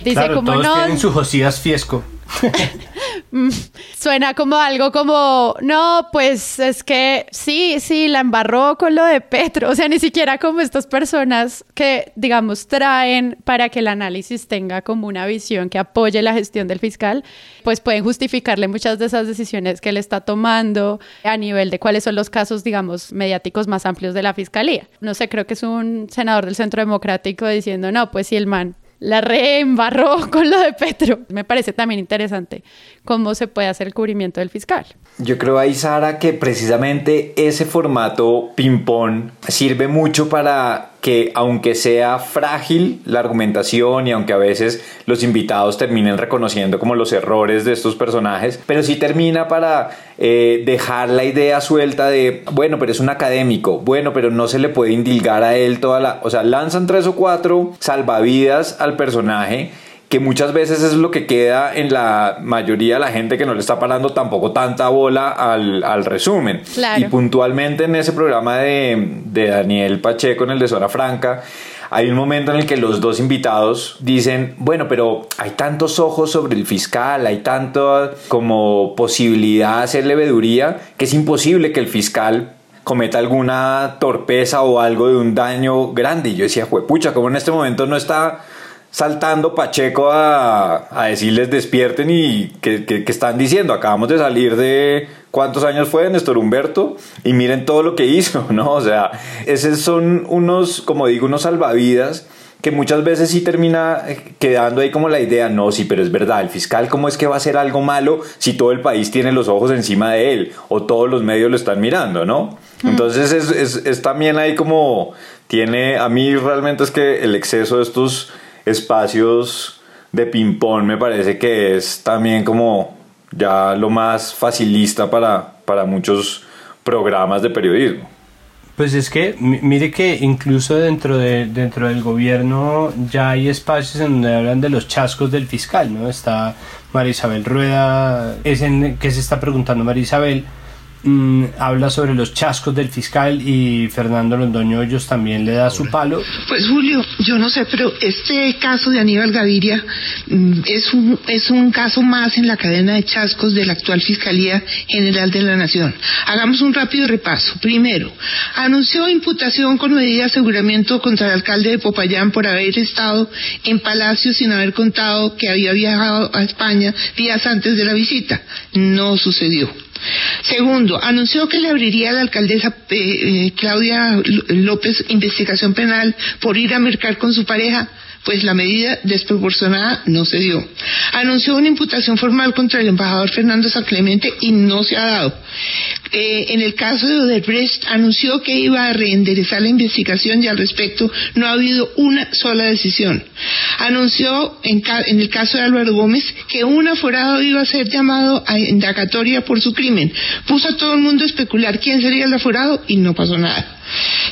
Dice Claro, como todos no, tienen su Josías Fiesco. Mm, Suena como algo como, no, pues es que sí, sí, la embarró con lo de Petro. O sea, ni siquiera como estas personas que, digamos, traen para que el análisis tenga como una visión que apoye la gestión del fiscal, pues pueden justificarle muchas de esas decisiones que él está tomando a nivel de cuáles son los casos, digamos, mediáticos más amplios de la fiscalía. No sé, creo que es un senador del Centro Democrático diciendo, no, pues si el man la reembarró con lo de Petro. Me parece también interesante cómo se puede hacer el cubrimiento del fiscal. Yo creo ahí, Sara, que precisamente ese formato ping-pong sirve mucho para que, aunque sea frágil la argumentación y aunque a veces los invitados terminen reconociendo como los errores de estos personajes, pero sí termina para eh, dejar la idea suelta de, bueno, pero es un académico, bueno, pero no se le puede indilgar a él toda la... O sea, lanzan tres o cuatro salvavidas al personaje que muchas veces es lo que queda en la mayoría de la gente que no le está parando tampoco tanta bola al, al resumen. Claro. Y puntualmente en ese programa de, de Daniel Pacheco, en el de Zona Franca, hay un momento en el que los dos invitados dicen, bueno, pero hay tantos ojos sobre el fiscal, hay tanto como posibilidad de hacer leveduría, que es imposible que el fiscal cometa alguna torpeza o algo de un daño grande. Y yo decía, juepucha, como en este momento no está saltando Pacheco a, a decirles despierten y que, que, que están diciendo, acabamos de salir de cuántos años fue Néstor Humberto y miren todo lo que hizo, ¿no? O sea, esos son unos, como digo, unos salvavidas que muchas veces sí termina eh, quedando ahí como la idea, no, sí, pero es verdad, el fiscal, ¿cómo es que va a hacer algo malo si todo el país tiene los ojos encima de él o todos los medios lo están mirando, ¿no? Entonces es, es, es también ahí como tiene, a mí realmente es que el exceso de estos espacios de ping-pong me parece que es también como ya lo más facilista para, para muchos programas de periodismo. Pues es que, mi- mire que incluso dentro, de, dentro del gobierno ya hay espacios en donde hablan de los chascos del fiscal, ¿no? Está María Isabel Rueda, es en que se está preguntando María Isabel, mm, habla sobre los chascos del fiscal y Fernando Londoño Hoyos también le da su palo. Pues Julio, yo no sé, pero este caso de Aníbal Gaviria mm, es un, es un caso más en la cadena de chascos de la actual Fiscalía General de la Nación. Hagamos un rápido repaso. Primero, anunció imputación con medida de aseguramiento contra el alcalde de Popayán por haber estado en Palacio sin haber contado que había viajado a España días antes de la visita. No sucedió. Segundo, anunció que le abriría a la alcaldesa eh, eh, Claudia López investigación penal por ir a mercar con su pareja. Pues la medida desproporcionada no se dio. Anunció una imputación formal contra el embajador Fernando San Clemente y no se ha dado. Eh, en el caso de Odebrecht anunció que iba a reenderezar la investigación y al respecto no ha habido una sola decisión. Anunció en, en el caso de Álvaro Gómez que un aforado iba a ser llamado a indagatoria por su crimen. Puso a todo el mundo a especular quién sería el aforado y no pasó nada.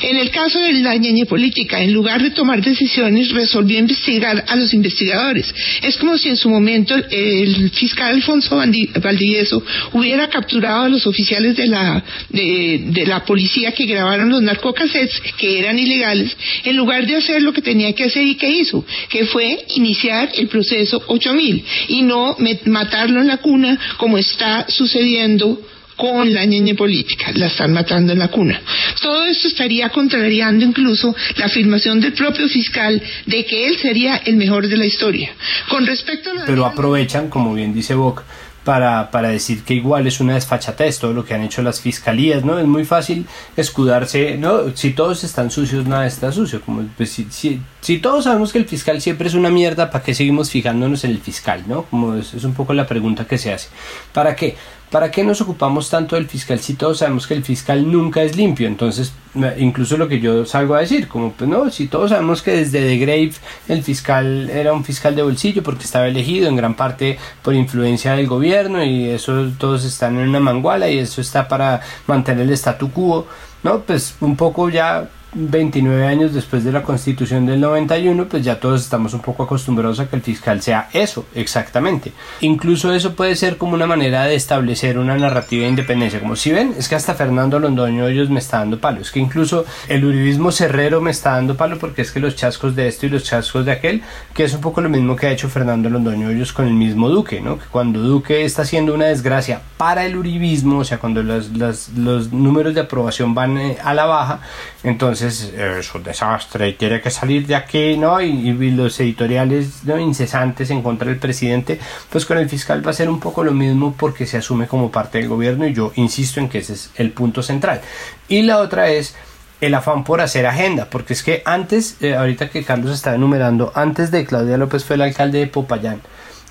En el caso de la ñeñe política, en lugar de tomar decisiones, resolvió investigar a los investigadores. Es como si en su momento el fiscal Alfonso Valdivieso hubiera capturado a los oficiales de la, de, la policía que grabaron los narcocassettes, que eran ilegales, en lugar de hacer lo que tenía que hacer y que hizo, que fue iniciar el proceso 8000 y no matarlo en la cuna como está sucediendo con la ñeñe política, la están matando en la cuna. Todo esto estaría contrariando incluso la afirmación del propio fiscal de que él sería el mejor de la historia. Con respecto a Pero aprovechan, como bien dice Boc, para, para, decir que igual es una desfachatez todo lo que han hecho las fiscalías, ¿no? Es muy fácil escudarse, ¿no? Si todos están sucios, nada está sucio. Como, pues, si, si, si todos sabemos que el fiscal siempre es una mierda, ¿para qué seguimos fijándonos en el fiscal, ¿no? Como es, es un poco la pregunta que se hace. ¿Para qué? ¿Para qué nos ocupamos tanto del fiscal si todos sabemos que el fiscal nunca es limpio? Entonces, incluso lo que yo salgo a decir, como pues no, si todos sabemos que desde The Grave el fiscal era un fiscal de bolsillo porque estaba elegido en gran parte por influencia del gobierno y eso todos están en una manguala y eso está para mantener el statu quo, ¿no? Pues un poco ya 29 años después de la constitución del 91, pues ya todos estamos un poco acostumbrados a que el fiscal sea eso, exactamente. Incluso eso puede ser como una manera de establecer una narrativa de independencia, como si ven, es que hasta Fernando Londoño ellos me está dando palo, es que incluso el uribismo cerrero me está dando palo porque es que los chascos de esto y los chascos de aquel, que es un poco lo mismo que ha hecho Fernando Londoño ellos con el mismo Duque, ¿no? Que cuando Duque está haciendo una desgracia para el uribismo, o sea, cuando los, los, los números de aprobación van eh, a la baja, entonces es un desastre y tiene que salir de aquí, ¿no? Y, los editoriales ¿no? incesantes en contra del presidente, pues con el fiscal va a ser un poco lo mismo porque se asume como parte del gobierno y yo insisto en que ese es el punto central. Y la otra es el afán por hacer agenda, porque es que antes, eh, ahorita que Carlos está enumerando, antes de Claudia López fue el alcalde de Popayán,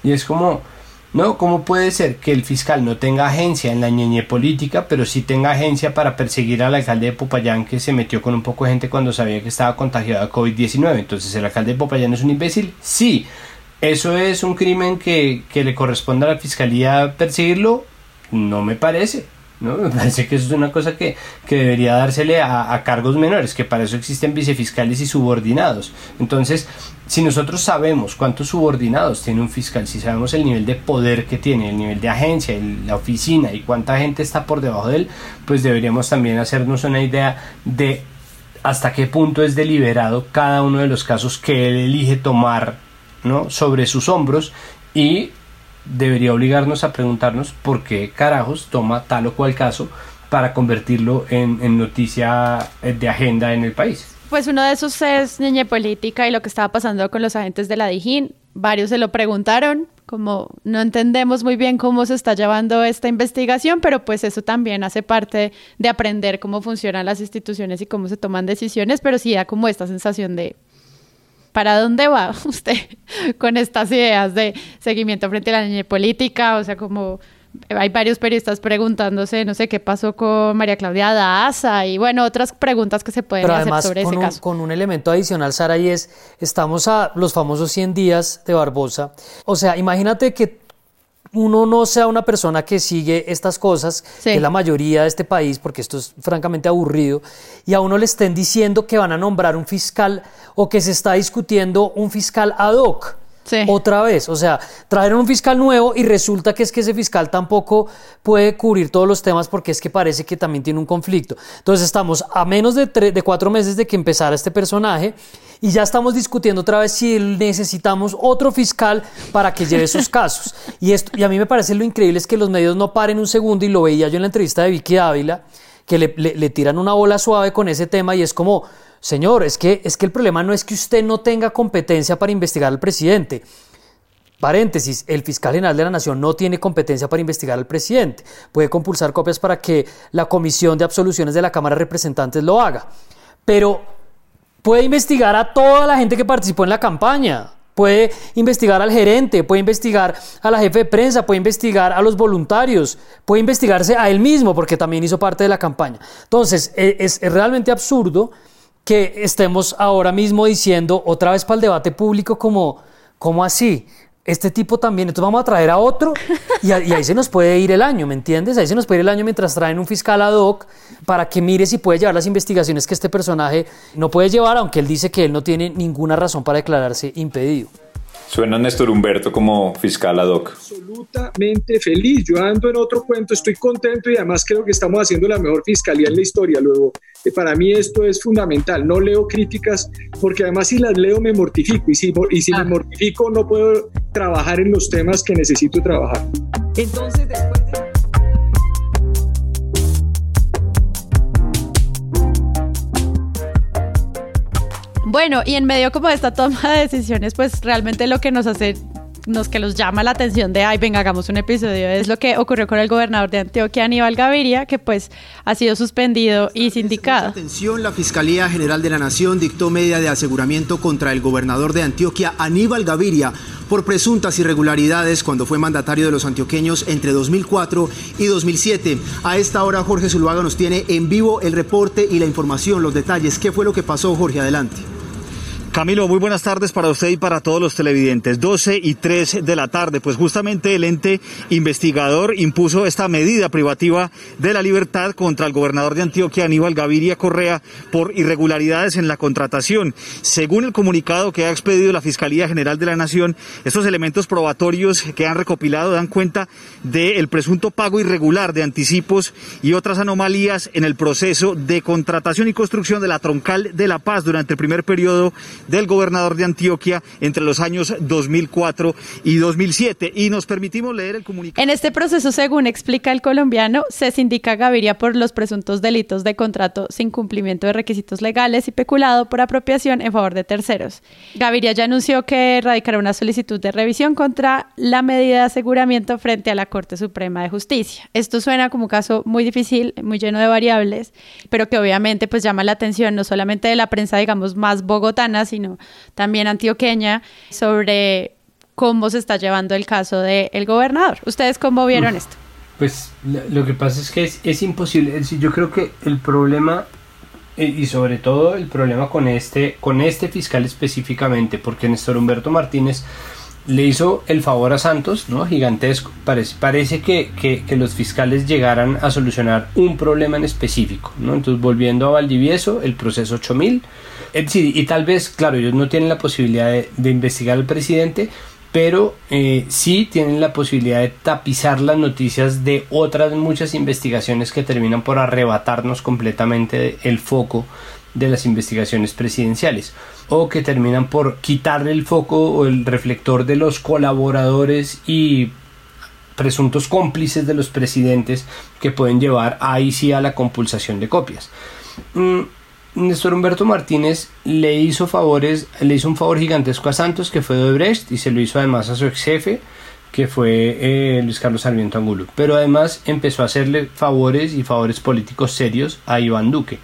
y es como ¿No? ¿Cómo puede ser que el fiscal no tenga agencia en la ñeñe política, pero sí tenga agencia para perseguir al alcalde de Popayán que se metió con un poco de gente cuando sabía que estaba contagiado de COVID-19? Entonces, ¿el alcalde de Popayán es un imbécil? Sí. ¿Eso es un crimen que, que le corresponde a la fiscalía perseguirlo? No me parece. ¿No? Me parece que eso es una cosa que, debería dársele a, cargos menores, que para eso existen vicefiscales y subordinados. Entonces, si nosotros sabemos cuántos subordinados tiene un fiscal, si sabemos el nivel de poder que tiene, el nivel de agencia, la oficina y cuánta gente está por debajo de él, pues deberíamos también hacernos una idea de hasta qué punto es deliberado cada uno de los casos que él elige tomar ¿no? sobre sus hombros y debería obligarnos a preguntarnos por qué carajos toma tal o cual caso para convertirlo en, noticia de agenda en el país. Pues uno de esos es niña política y lo que estaba pasando con los agentes de la Dijín. Varios se lo preguntaron, como no entendemos muy bien cómo se está llevando esta investigación, pero pues eso también hace parte de aprender cómo funcionan las instituciones y cómo se toman decisiones, pero sí da como esta sensación de ¿para dónde va usted con estas ideas de seguimiento frente a la niña política? O sea, como hay varios periodistas preguntándose, no sé, qué pasó con María Claudia Daza y bueno, otras preguntas que se pueden hacer sobre ese caso. Con un elemento adicional, Sara, y es, estamos a los famosos 100 días de Barbosa. O sea, imagínate que uno no sea una persona que sigue estas cosas, que es la mayoría de este país, porque esto es francamente aburrido, y a uno le estén diciendo que van a nombrar un fiscal o que se está discutiendo un fiscal ad hoc. Otra vez, o sea, trajeron un fiscal nuevo y resulta que es que ese fiscal tampoco puede cubrir todos los temas porque es que parece que también tiene un conflicto. Entonces estamos a menos de, de cuatro meses de que empezara este personaje y ya estamos discutiendo otra vez si necesitamos otro fiscal para que lleve esos casos. Y, esto, y a mí me parece lo increíble es que los medios no paren un segundo y lo veía yo en la entrevista de Vicky Ávila, que le, le, tiran una bola suave con ese tema y es como, señor, es que, es que el problema no es que usted no tenga competencia para investigar al presidente. Paréntesis, el fiscal general de la Nación no tiene competencia para investigar al presidente. Puede compulsar copias para que la comisión de absoluciones de la Cámara de Representantes lo haga. Pero puede investigar a toda la gente que participó en la campaña. Puede investigar al gerente, puede investigar a la jefe de prensa, puede investigar a los voluntarios, puede investigarse a él mismo porque también hizo parte de la campaña. Entonces, e, es, es realmente absurdo que estemos ahora mismo diciendo otra vez para el debate público como, ¿cómo así? Este tipo también, entonces vamos a traer a otro y, ahí se nos puede ir el año, ¿me entiendes? Ahí se nos puede ir el año mientras traen un fiscal ad hoc para que mire si puede llevar las investigaciones que este personaje no puede llevar, aunque él dice que él no tiene ninguna razón para declararse impedido. Suena Néstor Humberto como fiscal ad hoc. Absolutamente feliz. Yo ando en otro cuento, estoy contento y además creo que estamos haciendo la mejor fiscalía en la historia. Luego, eh, para mí esto es fundamental. No leo críticas porque además si las leo me mortifico y si, y si me ah. mortifico no puedo trabajar en los temas que necesito trabajar. Entonces, después de... Bueno, y en medio como de esta toma de decisiones, pues realmente lo que nos hace nos que los llama la atención de, ay, venga, hagamos un episodio, es lo que ocurrió con el gobernador de Antioquia, Aníbal Gaviria, que pues ha sido suspendido y sindicado. Atención, la Fiscalía General de la Nación dictó medida de aseguramiento contra el gobernador de Antioquia, Aníbal Gaviria, por presuntas irregularidades cuando fue mandatario de los antioqueños entre 2004 y 2007. A esta hora Jorge Zuluaga nos tiene en vivo el reporte y la información, los detalles. ¿Qué fue lo que pasó, Jorge? Adelante. Camilo, muy buenas tardes para usted y para todos los televidentes. 12 y 3 de la tarde, pues justamente el ente investigador impuso esta medida privativa de la libertad contra el gobernador de Antioquia, Aníbal Gaviria Correa, por irregularidades en la contratación. Según el comunicado que ha expedido la Fiscalía General de la Nación, estos elementos probatorios que han recopilado dan cuenta del presunto pago irregular de anticipos y otras anomalías en el proceso de contratación y construcción de la troncal de La Paz durante el primer periodo del gobernador de Antioquia entre los años 2004 y 2007. Y nos permitimos leer el comunicado. En este proceso, según explica el colombiano, se sindica Gaviria por los presuntos delitos de contrato sin cumplimiento de requisitos legales y peculado por apropiación en favor de terceros. Gaviria ya anunció que radicará una solicitud de revisión contra la medida de aseguramiento frente a la Corte Suprema de Justicia. Esto suena como un caso muy difícil, muy lleno de variables, pero que obviamente pues llama la atención no solamente de la prensa, digamos, más bogotana, sino también antioqueña, sobre cómo se está llevando el caso del gobernador. ¿Ustedes cómo vieron esto? Pues lo que pasa es que es, imposible. yo creo que el problema eh, y sobre todo el problema con este, con este fiscal específicamente, porque Néstor Humberto Martínez le hizo el favor a Santos, ¿no? Gigantesco. Parece, parece que, que, los fiscales llegaran a solucionar un problema en específico, ¿no? Entonces, volviendo a Valdivieso, el proceso 8000, y tal vez, claro, ellos no tienen la posibilidad de, investigar al presidente, pero eh, sí tienen la posibilidad de tapizar las noticias de otras muchas investigaciones que terminan por arrebatarnos completamente el foco de las investigaciones presidenciales o que terminan por quitarle el foco o el reflector de los colaboradores y presuntos cómplices de los presidentes que pueden llevar ahí sí a la compulsación de copias. Mm, Néstor Humberto Martínez le hizo favores, le hizo un favor gigantesco a Santos que fue de Brecht y se lo hizo además a su ex jefe que fue eh, Luis Carlos Sarmiento Angulo. Pero además empezó a hacerle favores y favores políticos serios a Iván Duque.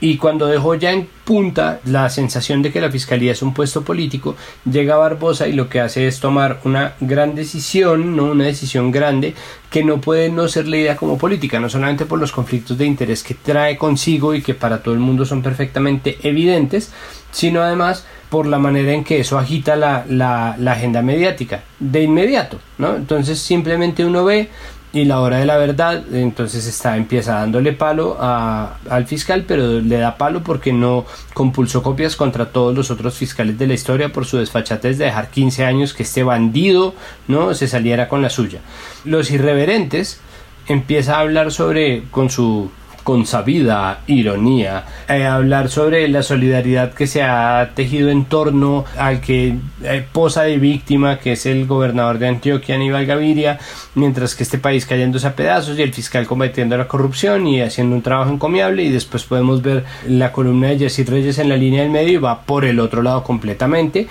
Y cuando dejó ya en punta la sensación de que la fiscalía es un puesto político, llega Barbosa y lo que hace es tomar una gran decisión, no una decisión grande, que no puede no ser leída como política, no solamente por los conflictos de interés que trae consigo y que para todo el mundo son perfectamente evidentes, sino además por la manera en que eso agita la, la, la agenda mediática de inmediato, ¿no? Entonces simplemente uno ve y la hora de la verdad, entonces está, empieza dándole palo a, al fiscal, pero le da palo porque no compulsó copias contra todos los otros fiscales de la historia por su desfachatez de dejar 15 años que este bandido no se saliera con la suya. Los irreverentes empieza a hablar sobre con su con sabida ironía, eh, hablar sobre la solidaridad que se ha tejido en torno al que eh, posa de víctima, que es el gobernador de Antioquia, Aníbal Gaviria, mientras que este país cayéndose a pedazos y el fiscal combatiendo la corrupción y haciendo un trabajo encomiable y después podemos ver la columna de Jessy Reyes en la línea del medio y va por el otro lado completamente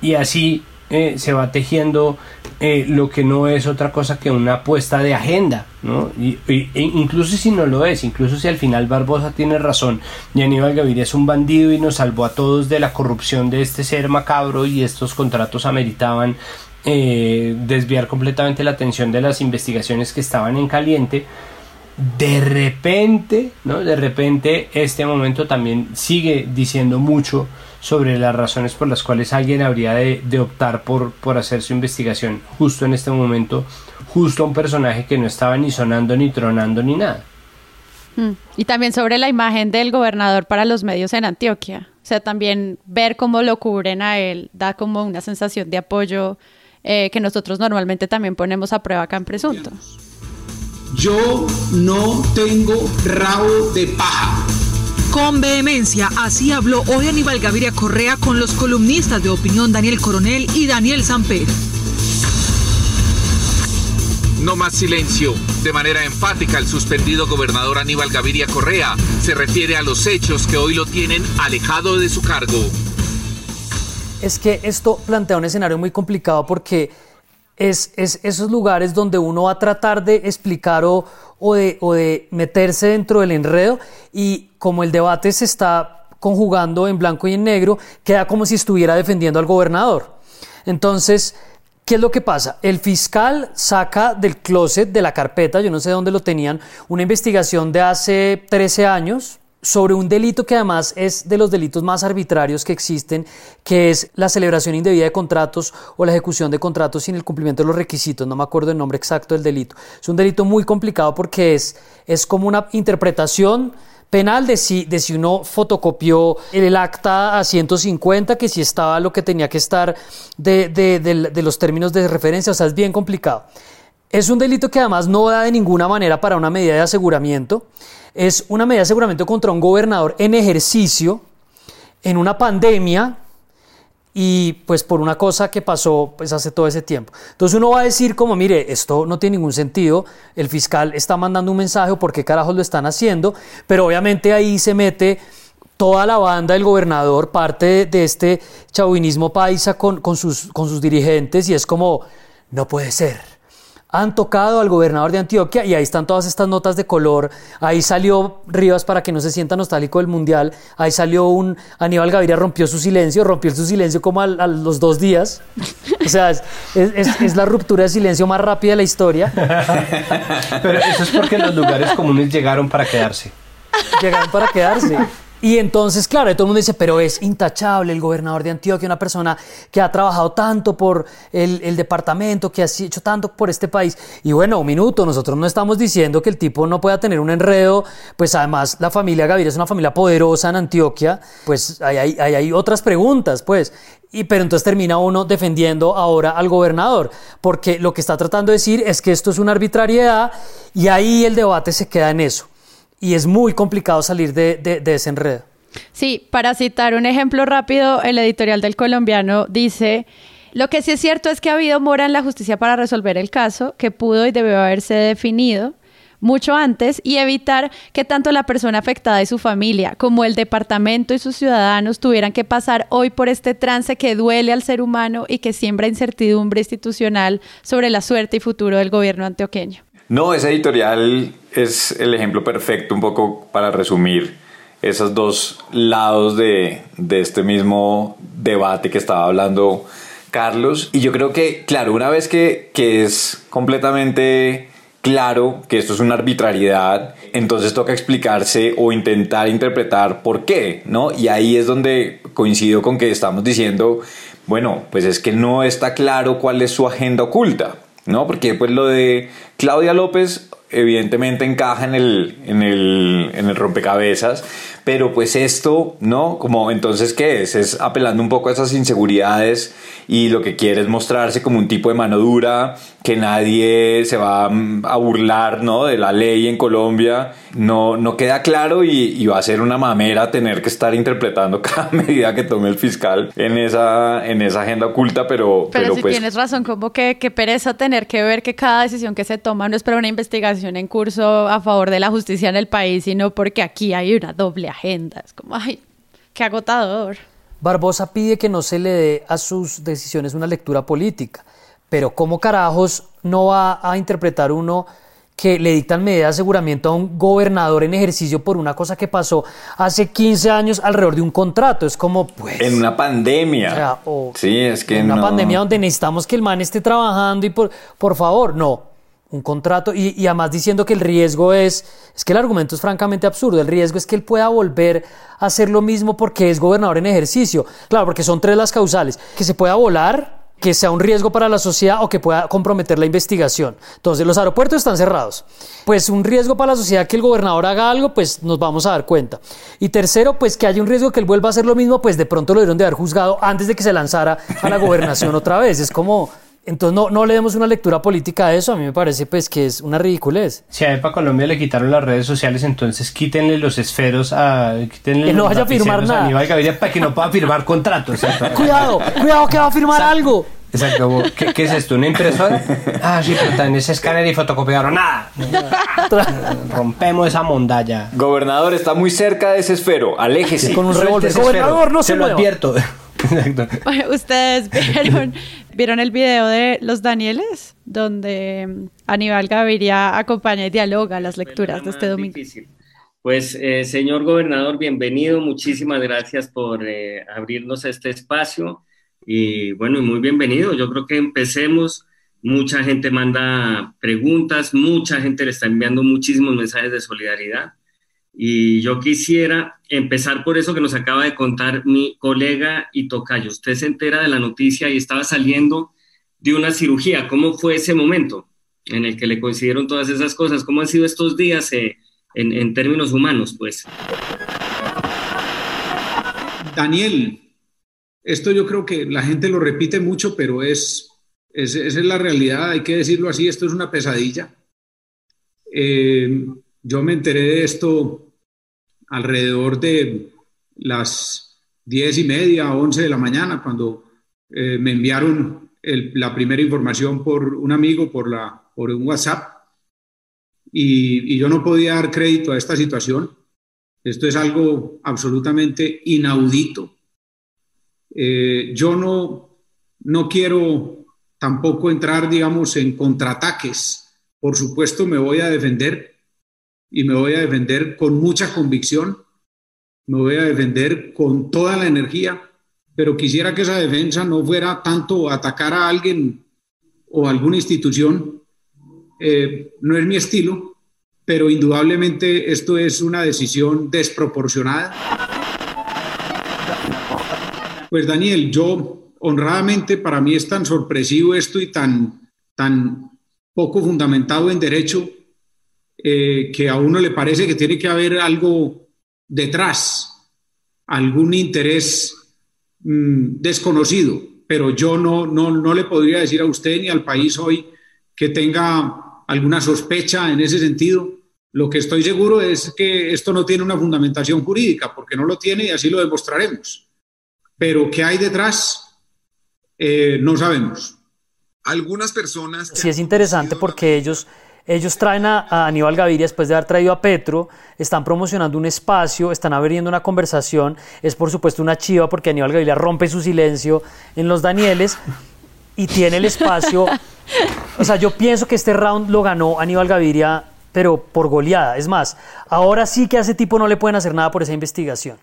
y así eh, se va tejiendo eh, lo que no es otra cosa que una apuesta de agenda, ¿no? Y, e incluso si no lo es, incluso si al final Barbosa tiene razón y Aníbal Gaviria es un bandido y nos salvó a todos de la corrupción de este ser macabro y estos contratos ameritaban eh, desviar completamente la atención de las investigaciones que estaban en caliente, de repente, ¿no? De repente este momento también sigue diciendo mucho sobre las razones por las cuales alguien habría de, optar por, por hacer su investigación justo en este momento, justo a un personaje que no estaba ni sonando, ni tronando, ni nada. Mm. Y también sobre la imagen del gobernador para los medios en Antioquia. O sea, también ver cómo lo cubren a él da como una sensación de apoyo eh, que nosotros normalmente también ponemos a prueba acá en Presunto. Yo no tengo rabo de paja. Con vehemencia, así habló hoy Aníbal Gaviria Correa con los columnistas de opinión Daniel Coronel y Daniel Samper. No más silencio. De manera enfática, el suspendido gobernador Aníbal Gaviria Correa se refiere a los hechos que hoy lo tienen alejado de su cargo. Es que esto plantea un escenario muy complicado porque es, esos lugares donde uno va a tratar de explicar o, o, de, o de meterse dentro del enredo y como el debate se está conjugando en blanco y en negro, queda como si estuviera defendiendo al gobernador. Entonces, ¿Qué es lo que pasa? El fiscal saca del closet, de la carpeta, yo no sé dónde lo tenían, una investigación de hace 13 años, sobre un delito que además es de los delitos más arbitrarios que existen, que es la celebración indebida de contratos o la ejecución de contratos sin el cumplimiento de los requisitos. No me acuerdo el nombre exacto del delito. Es un delito muy complicado porque es, es como una interpretación penal de si, de si uno fotocopió el acta a 150, que si estaba lo que tenía que estar de, de, de los términos de referencia. O sea, es bien complicado. Es un delito que además no da de ninguna manera para una medida de aseguramiento. Es una medida de aseguramiento contra un gobernador en ejercicio, en una pandemia y pues por una cosa que pasó pues hace todo ese tiempo. Entonces uno va a decir como, mire, esto no tiene ningún sentido, el fiscal está mandando un mensaje por qué carajos lo están haciendo, pero obviamente ahí se mete toda la banda del gobernador, parte de, este chauvinismo paisa con, con, sus, con sus dirigentes y es como, no puede ser han tocado al gobernador de Antioquia y ahí están todas estas notas de color. Ahí salió Rivas para que no se sienta nostálgico del mundial. Ahí salió un Aníbal Gaviria rompió su silencio, rompió su silencio como a, los dos días. O sea, es, es, la ruptura de silencio más rápida de la historia. Pero eso es porque los lugares comunes llegaron para quedarse. Llegaron para quedarse. Y entonces, claro, todo el mundo dice, pero es intachable el gobernador de Antioquia, una persona que ha trabajado tanto por el, departamento, que ha hecho tanto por este país. Y bueno, un minuto, nosotros no estamos diciendo que el tipo no pueda tener un enredo, pues además la familia Gaviria es una familia poderosa en Antioquia, pues hay, hay, otras preguntas, pues. Y, pero entonces termina uno defendiendo ahora al gobernador, porque lo que está tratando de decir es que esto es una arbitrariedad y ahí el debate se queda en eso y es muy complicado salir de, de, ese enredo. Sí, para citar un ejemplo rápido, el editorial del colombiano dice... Lo que sí es cierto es que ha habido mora en la justicia para resolver el caso, que pudo y debió haberse definido mucho antes y evitar que tanto la persona afectada y su familia como el departamento y sus ciudadanos tuvieran que pasar hoy por este trance que duele al ser humano y que siembra incertidumbre institucional sobre la suerte y futuro del gobierno antioqueño. No, ese editorial es el ejemplo perfecto un poco para resumir esos dos lados de, este mismo debate que estaba hablando Carlos. Y yo creo que, claro, una vez que, que es completamente claro que esto es una arbitrariedad, entonces toca explicarse o intentar interpretar por qué, ¿no? Y ahí es donde coincido con que estamos diciendo, bueno, pues es que no está claro cuál es su agenda oculta. ¿No? Porque pues lo de Claudia López evidentemente encaja en el, en el, en el rompecabezas, pero pues esto, ¿no? Como entonces, ¿qué es? Es apelando un poco a esas inseguridades y lo que quiere es mostrarse como un tipo de mano dura, que nadie se va a burlar, ¿no? De la ley en Colombia. No, no queda claro y, va a ser una mamera tener que estar interpretando cada medida que tome el fiscal en esa, en esa agenda oculta, pero... Pero, si pues tienes razón, como que, que pereza tener que ver que cada decisión que se toma no es para una investigación en curso a favor de la justicia en el país, sino porque aquí hay una doble agenda. Es como, ay, qué agotador. Barbosa pide que no se le dé a sus decisiones una lectura política, Pero ¿cómo carajos no va a interpretar uno que le dictan medidas de aseguramiento a un gobernador en ejercicio por una cosa que pasó hace 15 años alrededor de un contrato? Es como, pues... En una pandemia. O sea, o sí, es que en una no. pandemia donde necesitamos que el man esté trabajando y por, por favor, no. Un contrato y, además diciendo que el riesgo es, es que el argumento es francamente absurdo. El riesgo es que él pueda volver a hacer lo mismo porque es gobernador en ejercicio. Claro, porque son tres las causales. Que se pueda volar, que sea un riesgo para la sociedad o que pueda comprometer la investigación. Entonces, los aeropuertos están cerrados. Pues un riesgo para la sociedad que el gobernador haga algo, pues nos vamos a dar cuenta. Y tercero, pues que haya un riesgo que él vuelva a hacer lo mismo, pues de pronto lo dieron de haber juzgado antes de que se lanzara a la gobernación otra vez. Es como... Entonces no, no le demos una lectura política a eso, a mí me parece pues que es una ridiculez. Si a EPA Colombia le quitaron las redes sociales, entonces quítenle los esferos a... Quítenle Que no vaya a firmar nada. Aníbal Gaviria para que no pueda firmar contratos. Cuidado, cuidado que va a firmar algo. Exacto. ¿Qué, qué es esto? ¿Una impresora? Ah, sí, pero en ese escáner y fotocopiador. ¡Nada! Rompemos esa mondalla. Gobernador está muy cerca de ese esfero, aléjese. Con un revólver. esfero. Gobernador, no se Se lo mueva. advierto. Exacto. Ustedes vieron, vieron el video de los Danieles, donde mm, Aníbal Gaviria acompaña y dialoga las lecturas de este domingo. Difícil. Pues, eh, señor gobernador, bienvenido. Muchísimas gracias por eh, abrirnos este espacio. Y bueno, y muy bienvenido. Yo creo que empecemos. Mucha gente manda preguntas, mucha gente le está enviando muchísimos mensajes de solidaridad. Y yo quisiera empezar por eso que nos acaba de contar mi colega y tocayo. Usted se entera de la noticia y estaba saliendo de una cirugía. ¿Cómo fue ese momento en el que le coincidieron todas esas cosas? ¿Cómo han sido estos días eh, en, términos humanos, pues? Daniel, esto yo creo que la gente lo repite mucho, pero es, es- esa es la realidad, hay que decirlo así, esto es una pesadilla. Eh, yo me enteré de esto alrededor de las diez y media, once de la mañana, cuando eh, me enviaron el- la primera información por un amigo, por, la, por un WhatsApp, y, y yo no podía dar crédito a esta situación. Esto es algo absolutamente inaudito. Eh, yo no, no quiero tampoco entrar, digamos, en contraataques. Por supuesto, me voy a defender y me voy a defender con mucha convicción, me voy a defender con toda la energía, pero quisiera que esa defensa no fuera tanto atacar a alguien o alguna institución. Eh, no es mi estilo, pero indudablemente esto es una decisión desproporcionada. Pues Daniel, yo honradamente para mí es tan sorpresivo esto y tan, tan poco fundamentado en derecho eh, que a uno le parece que tiene que haber algo detrás, algún interés mm, desconocido, pero yo no, no, no le podría decir a usted ni al país hoy que tenga alguna sospecha en ese sentido. Lo que estoy seguro es que esto no tiene una fundamentación jurídica, porque no lo tiene y así lo demostraremos. Pero ¿qué hay detrás? Eh, no sabemos. Algunas personas... Sí es interesante porque ellos, ellos traen a, Aníbal Gaviria después de haber traído a Petro, están promocionando un espacio, están abriendo una conversación, es por supuesto una chiva porque Aníbal Gaviria rompe su silencio en los Danieles y tiene el espacio. O sea, yo pienso que este round lo ganó Aníbal Gaviria, pero por goleada. Es más, ahora sí que a ese tipo no le pueden hacer nada por esa investigación.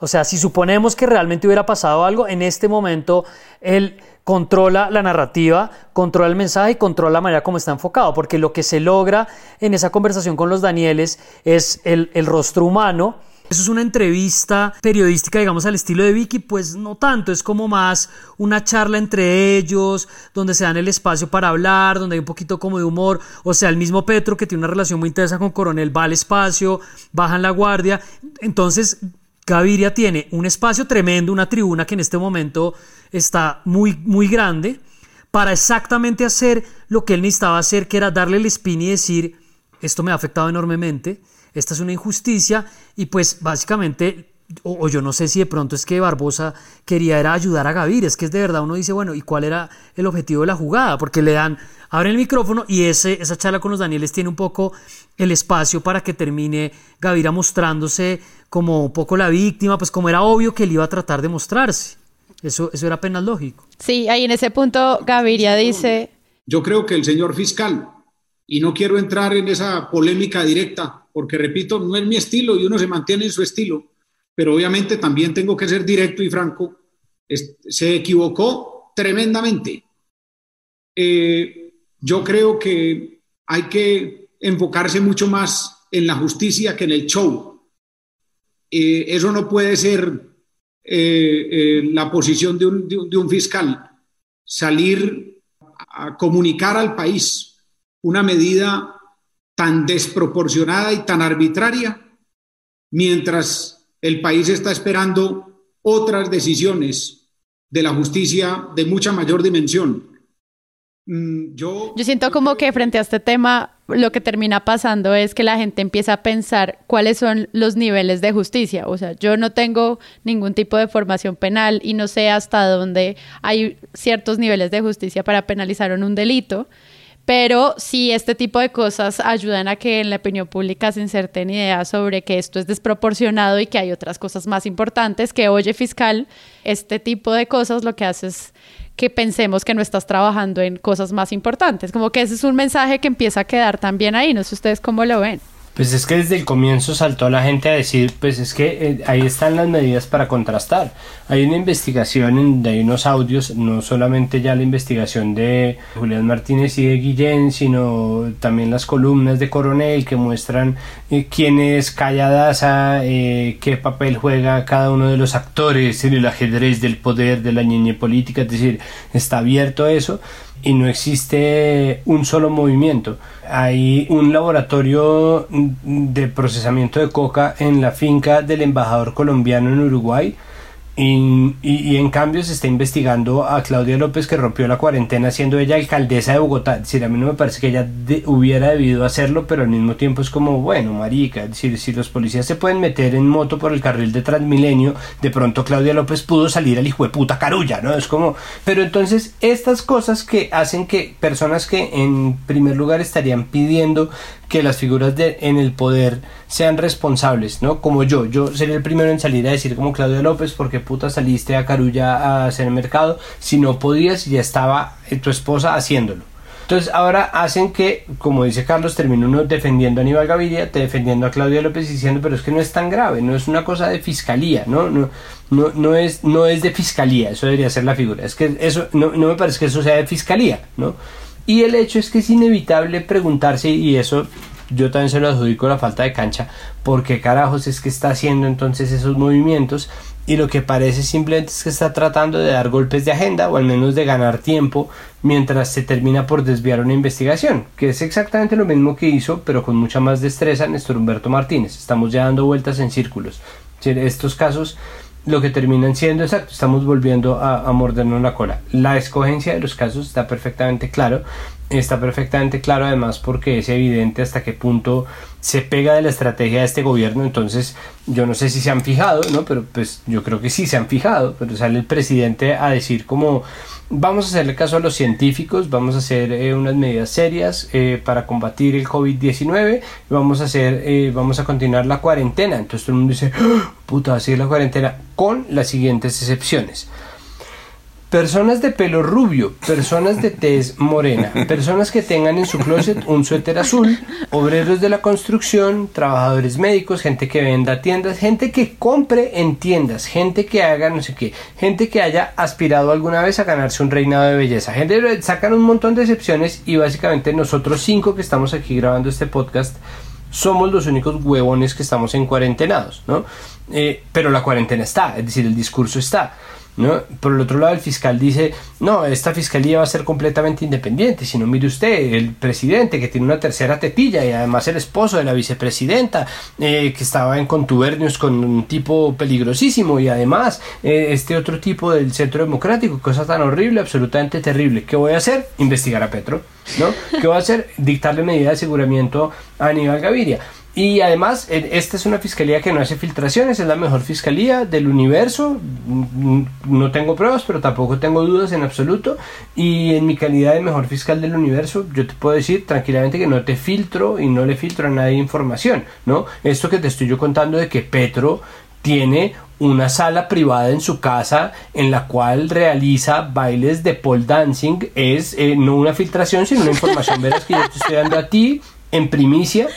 O sea, si suponemos que realmente hubiera pasado algo, en este momento él controla la narrativa, controla el mensaje y controla la manera como está enfocado, porque lo que se logra en esa conversación con los Danieles es el, rostro humano. Eso es una entrevista periodística, digamos, al estilo de Vicky, pues no tanto, es como más una charla entre ellos, donde se dan el espacio para hablar, donde hay un poquito como de humor, o sea, el mismo Petro, que tiene una relación muy intensa con Coronel, va al espacio, bajan la guardia, entonces Gaviria tiene un espacio tremendo, una tribuna que en este momento está muy, muy grande, para exactamente hacer lo que él necesitaba hacer, que era darle el spin y decir, esto me ha afectado enormemente, esta es una injusticia, y pues básicamente, o, o yo no sé si de pronto es que Barbosa quería era ayudar a Gaviria, es que es de verdad uno dice, bueno, ¿y cuál era el objetivo de la jugada? Porque le dan, abren el micrófono y ese, esa charla con los Danieles tiene un poco el espacio para que termine Gaviria mostrándose como un poco la víctima, pues como era obvio que él iba a tratar de mostrarse. Eso, eso era apenas lógico. Sí, ahí en ese punto Gaviria dice... Yo creo que el señor fiscal, y no quiero entrar en esa polémica directa, porque repito, no es mi estilo y uno se mantiene en su estilo, pero obviamente también tengo que ser directo y franco, se equivocó tremendamente. Eh, yo creo que hay que enfocarse mucho más en la justicia que en el show. Eh, eso no puede ser eh, la posición de un, de un fiscal, salir a comunicar al país una medida tan desproporcionada y tan arbitraria, mientras el país está esperando otras decisiones de la justicia de mucha mayor dimensión. Mm, yo, siento como que frente a este tema lo que termina pasando es que la gente empieza a pensar cuáles son los niveles de justicia. O sea, yo no tengo ningún tipo de formación penal y no sé hasta dónde hay ciertos niveles de justicia para penalizar un delito. Pero si este tipo de cosas ayudan a que en la opinión pública se inserten ideas sobre que esto es desproporcionado y que hay otras cosas más importantes, que oye fiscal, este tipo de cosas lo que hace es que pensemos que no estás trabajando en cosas más importantes. Como que ese es un mensaje que empieza a quedar también ahí. No sé ustedes cómo lo ven. Pues es que desde el comienzo saltó la gente a decir, pues es que eh, ahí están las medidas para contrastar. Hay una investigación, en, hay unos audios, no solamente ya la investigación de Julián Martínez y de Guillén, sino también las columnas de Coronel que muestran eh, quién es Calladaza, eh, qué papel juega cada uno de los actores en el ajedrez del poder, de la ñeñe política, es decir, está abierto eso y no existe un solo movimiento. Hay un laboratorio de procesamiento de coca en la finca del embajador colombiano en Uruguay y, y, en cambio se está investigando a Claudia López que rompió la cuarentena siendo ella alcaldesa de Bogotá. Es a mí no me parece que ella hubiera debido hacerlo, pero al mismo tiempo es como, bueno, marica, decir, si los policías se pueden meter en moto por el carril de Transmilenio, de pronto Claudia López pudo salir al hijo de puta carulla, ¿no? Es como, pero entonces estas cosas que hacen que personas que en primer lugar estarían pidiendo que las figuras de, en el poder sean responsables, ¿no? Como yo, yo sería el primero en salir a decir como Claudia López, porque saliste a Carulla a hacer mercado? Si no podías, ya estaba eh, tu esposa haciéndolo. Entonces ahora hacen que, como dice Carlos, termine uno defendiendo a Aníbal Gaviria, defendiendo a Claudia López diciendo, pero es que no es tan grave, no es una cosa de fiscalía, ¿no? No, no, no, es, no es de fiscalía, eso debería ser la figura. Es que eso, no, no me parece que eso sea de fiscalía, ¿no? Y el hecho es que es inevitable preguntarse, y eso yo también se lo adjudico la falta de cancha, ¿por qué carajos es que está haciendo entonces esos movimientos? Y lo que parece simplemente es que está tratando de dar golpes de agenda o al menos de ganar tiempo mientras se termina por desviar una investigación, que es exactamente lo mismo que hizo, pero con mucha más destreza Néstor Humberto Martínez. Estamos ya dando vueltas en círculos. Estos casos lo que terminan siendo exacto, estamos volviendo a, a, mordernos la cola. La escogencia de los casos está perfectamente claro, está perfectamente claro además porque es evidente hasta qué punto se pega de la estrategia de este gobierno, entonces yo no sé si se han fijado, ¿no? Pero pues yo creo que sí se han fijado, pero sale el presidente a decir como vamos a hacerle caso a los científicos, vamos a hacer eh, unas medidas serias eh, para combatir el COVID-19, vamos a hacer, eh, vamos a continuar la cuarentena. Entonces todo el mundo dice, ¡Ah! puta, así la cuarentena, con las siguientes excepciones. Personas de pelo rubio, personas de tez morena, personas que tengan en su closet un suéter azul, obreros de la construcción, trabajadores médicos, gente que venda tiendas, gente que compre en tiendas, gente que haga no sé qué, gente que haya aspirado alguna vez a ganarse un reinado de belleza. Gente sacan un montón de excepciones y básicamente nosotros cinco que estamos aquí grabando este podcast somos los únicos huevones que estamos en cuarentenados, ¿no? Eh, pero la cuarentena está, es decir, el discurso está. ¿No? Por el otro lado, el fiscal dice, no, esta fiscalía va a ser completamente independiente, si no mire usted, el presidente que tiene una tercera tetilla y además el esposo de la vicepresidenta eh, que estaba en contubernios con un tipo peligrosísimo y además eh, este otro tipo del centro democrático, cosa tan horrible, absolutamente terrible. ¿Qué voy a hacer? Investigar a Petro, ¿no? ¿Qué voy a hacer? Dictarle medidas de aseguramiento a Aníbal Gaviria. Y además, esta es una fiscalía que no hace filtraciones, es la mejor fiscalía del universo. No tengo pruebas, pero tampoco tengo dudas en absoluto. Y en mi calidad de mejor fiscal del universo, yo te puedo decir tranquilamente que no te filtro y no le filtro a nadie información, ¿no? Esto que te estoy yo contando de que Petro tiene una sala privada en su casa en la cual realiza bailes de pole dancing es eh, no una filtración sino una información veraz que yo te estoy dando a ti en primicia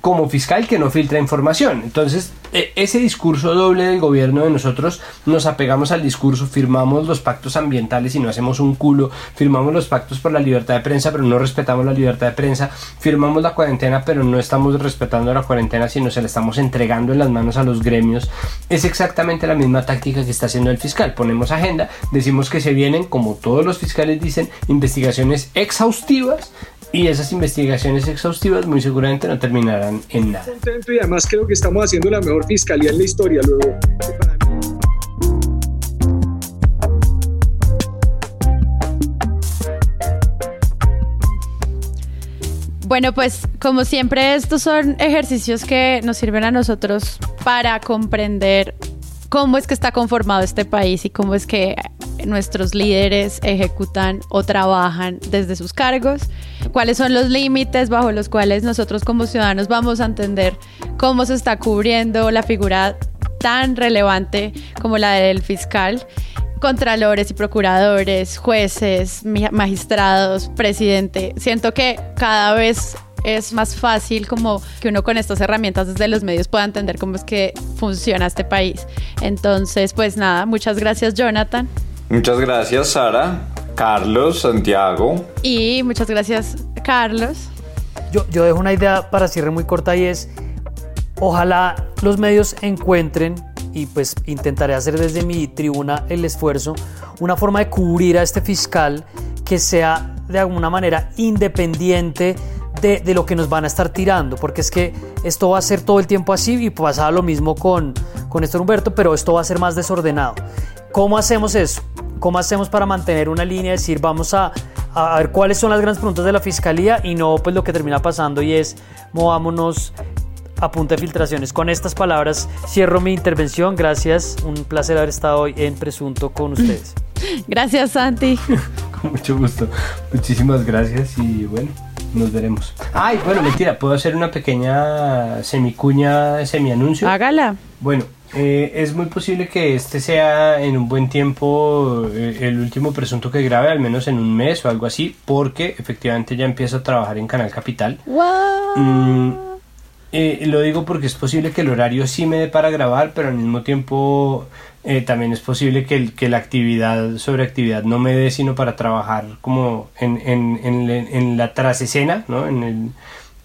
como fiscal que no filtra información. Entonces, e, ese discurso doble del gobierno de nosotros nos apegamos al discurso, firmamos los pactos ambientales y no hacemos un culo, firmamos los pactos por la libertad de prensa, pero no respetamos la libertad de prensa, firmamos la cuarentena, pero no estamos respetando la cuarentena, sino se la estamos entregando en las manos a los gremios. Es exactamente la misma táctica que está haciendo el fiscal. Ponemos agenda, decimos que se vienen, como todos los fiscales dicen, investigaciones exhaustivas y esas investigaciones exhaustivas muy seguramente no terminarán en nada. Contento y además creo que estamos haciendo la mejor fiscalía en la historia. Luego, Bueno, pues como siempre estos son ejercicios que nos sirven a nosotros para comprender cómo es que está conformado este país y cómo es que nuestros líderes ejecutan o trabajan desde sus cargos, cuáles son los límites bajo los cuales nosotros como ciudadanos vamos a entender cómo se está cubriendo la figura tan relevante como la del fiscal contralores y procuradores, jueces, magistrados, presidente. Siento que cada vez es más fácil como que uno con estas herramientas desde los medios pueda entender cómo es que funciona este país. Entonces, pues nada, muchas gracias Jonathan. Muchas gracias, Sara, Carlos, Santiago. Y muchas gracias, Carlos. Yo, yo dejo una idea para cierre muy corta y es, ojalá los medios encuentren, y pues intentaré hacer desde mi tribuna el esfuerzo, una forma de cubrir a este fiscal que sea de alguna manera independiente de, de, lo que nos van a estar tirando, porque es que esto va a ser todo el tiempo así y pasaba lo mismo con, con Néstor Humberto, pero esto va a ser más desordenado. ¿Cómo hacemos eso? ¿Cómo hacemos para mantener una línea? decir, vamos a, a, ver cuáles son las grandes preguntas de la fiscalía y no pues lo que termina pasando y es movámonos a punta de filtraciones. Con estas palabras cierro mi intervención. Gracias, un placer haber estado hoy en Presunto con ustedes. Gracias, Santi. con mucho gusto. Muchísimas gracias y bueno, nos veremos. Ay, bueno, mentira, ¿puedo hacer una pequeña semicuña, semianuncio? Hágala. Bueno, eh, es muy posible que este sea en un buen tiempo eh, el último presunto que grabe, al menos en un mes o algo así, porque efectivamente ya empiezo a trabajar en Canal Capital. Mm, eh, lo digo porque es posible que el horario sí me dé para grabar, pero al mismo tiempo eh, también es posible que, el, que la actividad sobre actividad no me dé sino para trabajar como en, en, en, la trasescena, ¿no? en el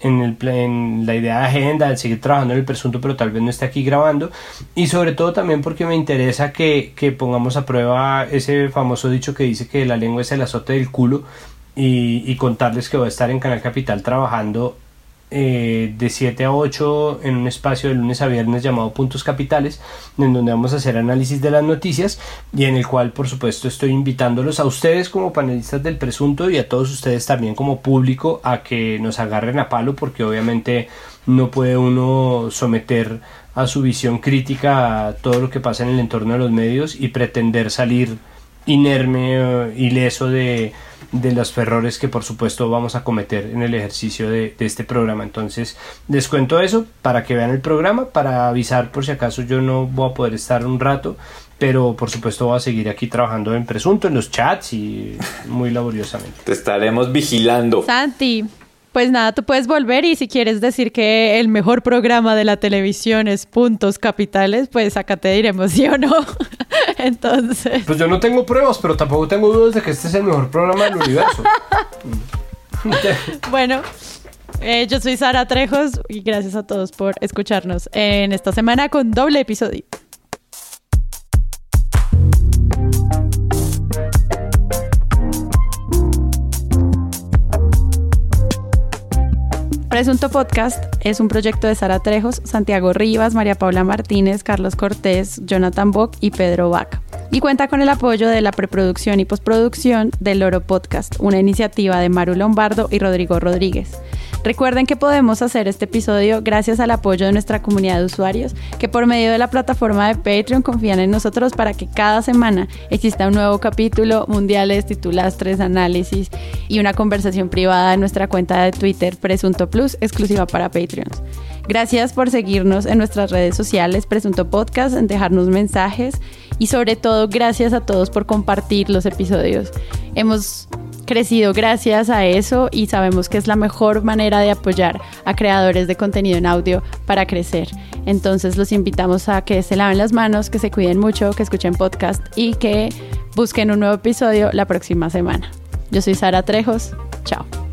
en, el, en la idea de agenda, de seguir trabajando en el presunto, pero tal vez no esté aquí grabando. Y sobre todo también porque me interesa que, que pongamos a prueba ese famoso dicho que dice que la lengua es el azote del culo y, y contarles que voy a estar en Canal Capital trabajando eh, de 7 a 8 en un espacio de lunes a viernes llamado Puntos Capitales, en donde vamos a hacer análisis de las noticias y en el cual por supuesto estoy invitándolos a ustedes como panelistas del presunto y a todos ustedes también como público a que nos agarren a palo porque obviamente no puede uno someter a su visión crítica a todo lo que pasa en el entorno de los medios y pretender salir inerme, uh, ileso de de los errores que por supuesto vamos a cometer en el ejercicio de, este programa. Entonces les cuento eso para que vean el programa, para avisar por si acaso yo no voy a poder estar un rato, pero por supuesto voy a seguir aquí trabajando en presunto, en los chats y muy laboriosamente. Te estaremos vigilando. Santi. Pues nada, tú puedes volver y si quieres decir que el mejor programa de la televisión es Puntos Capitales, pues acá te diremos sí o no. Entonces. Pues yo no tengo pruebas, pero tampoco tengo dudas de que este es el mejor programa del universo. bueno. Eh, yo soy Sara Trejos y gracias a todos por escucharnos en esta semana con doble episodio. Presunto Podcast es un proyecto de Sara Trejos, Santiago Rivas, María Paula Martínez, Carlos Cortés, Jonathan Bock y Pedro Vaca. Y cuenta con el apoyo de la preproducción y postproducción del Loro Podcast, una iniciativa de Maru Lombardo y Rodrigo Rodríguez. Recuerden que podemos hacer este episodio gracias al apoyo de nuestra comunidad de usuarios que por medio de la plataforma de Patreon confían en nosotros para que cada semana exista un nuevo capítulo, mundiales, titulastres, análisis y una conversación privada en nuestra cuenta de Twitter Presunto Plus exclusiva para Patreons. Gracias por seguirnos en nuestras redes sociales, Presunto Podcast, en dejarnos mensajes y sobre todo gracias a todos por compartir los episodios. Hemos crecido gracias a eso y sabemos que es la mejor manera de apoyar a creadores de contenido en audio para crecer. Entonces los invitamos a que se laven las manos, que se cuiden mucho, que escuchen podcast y que busquen un nuevo episodio la próxima semana. Yo soy Sara Trejos. Chao.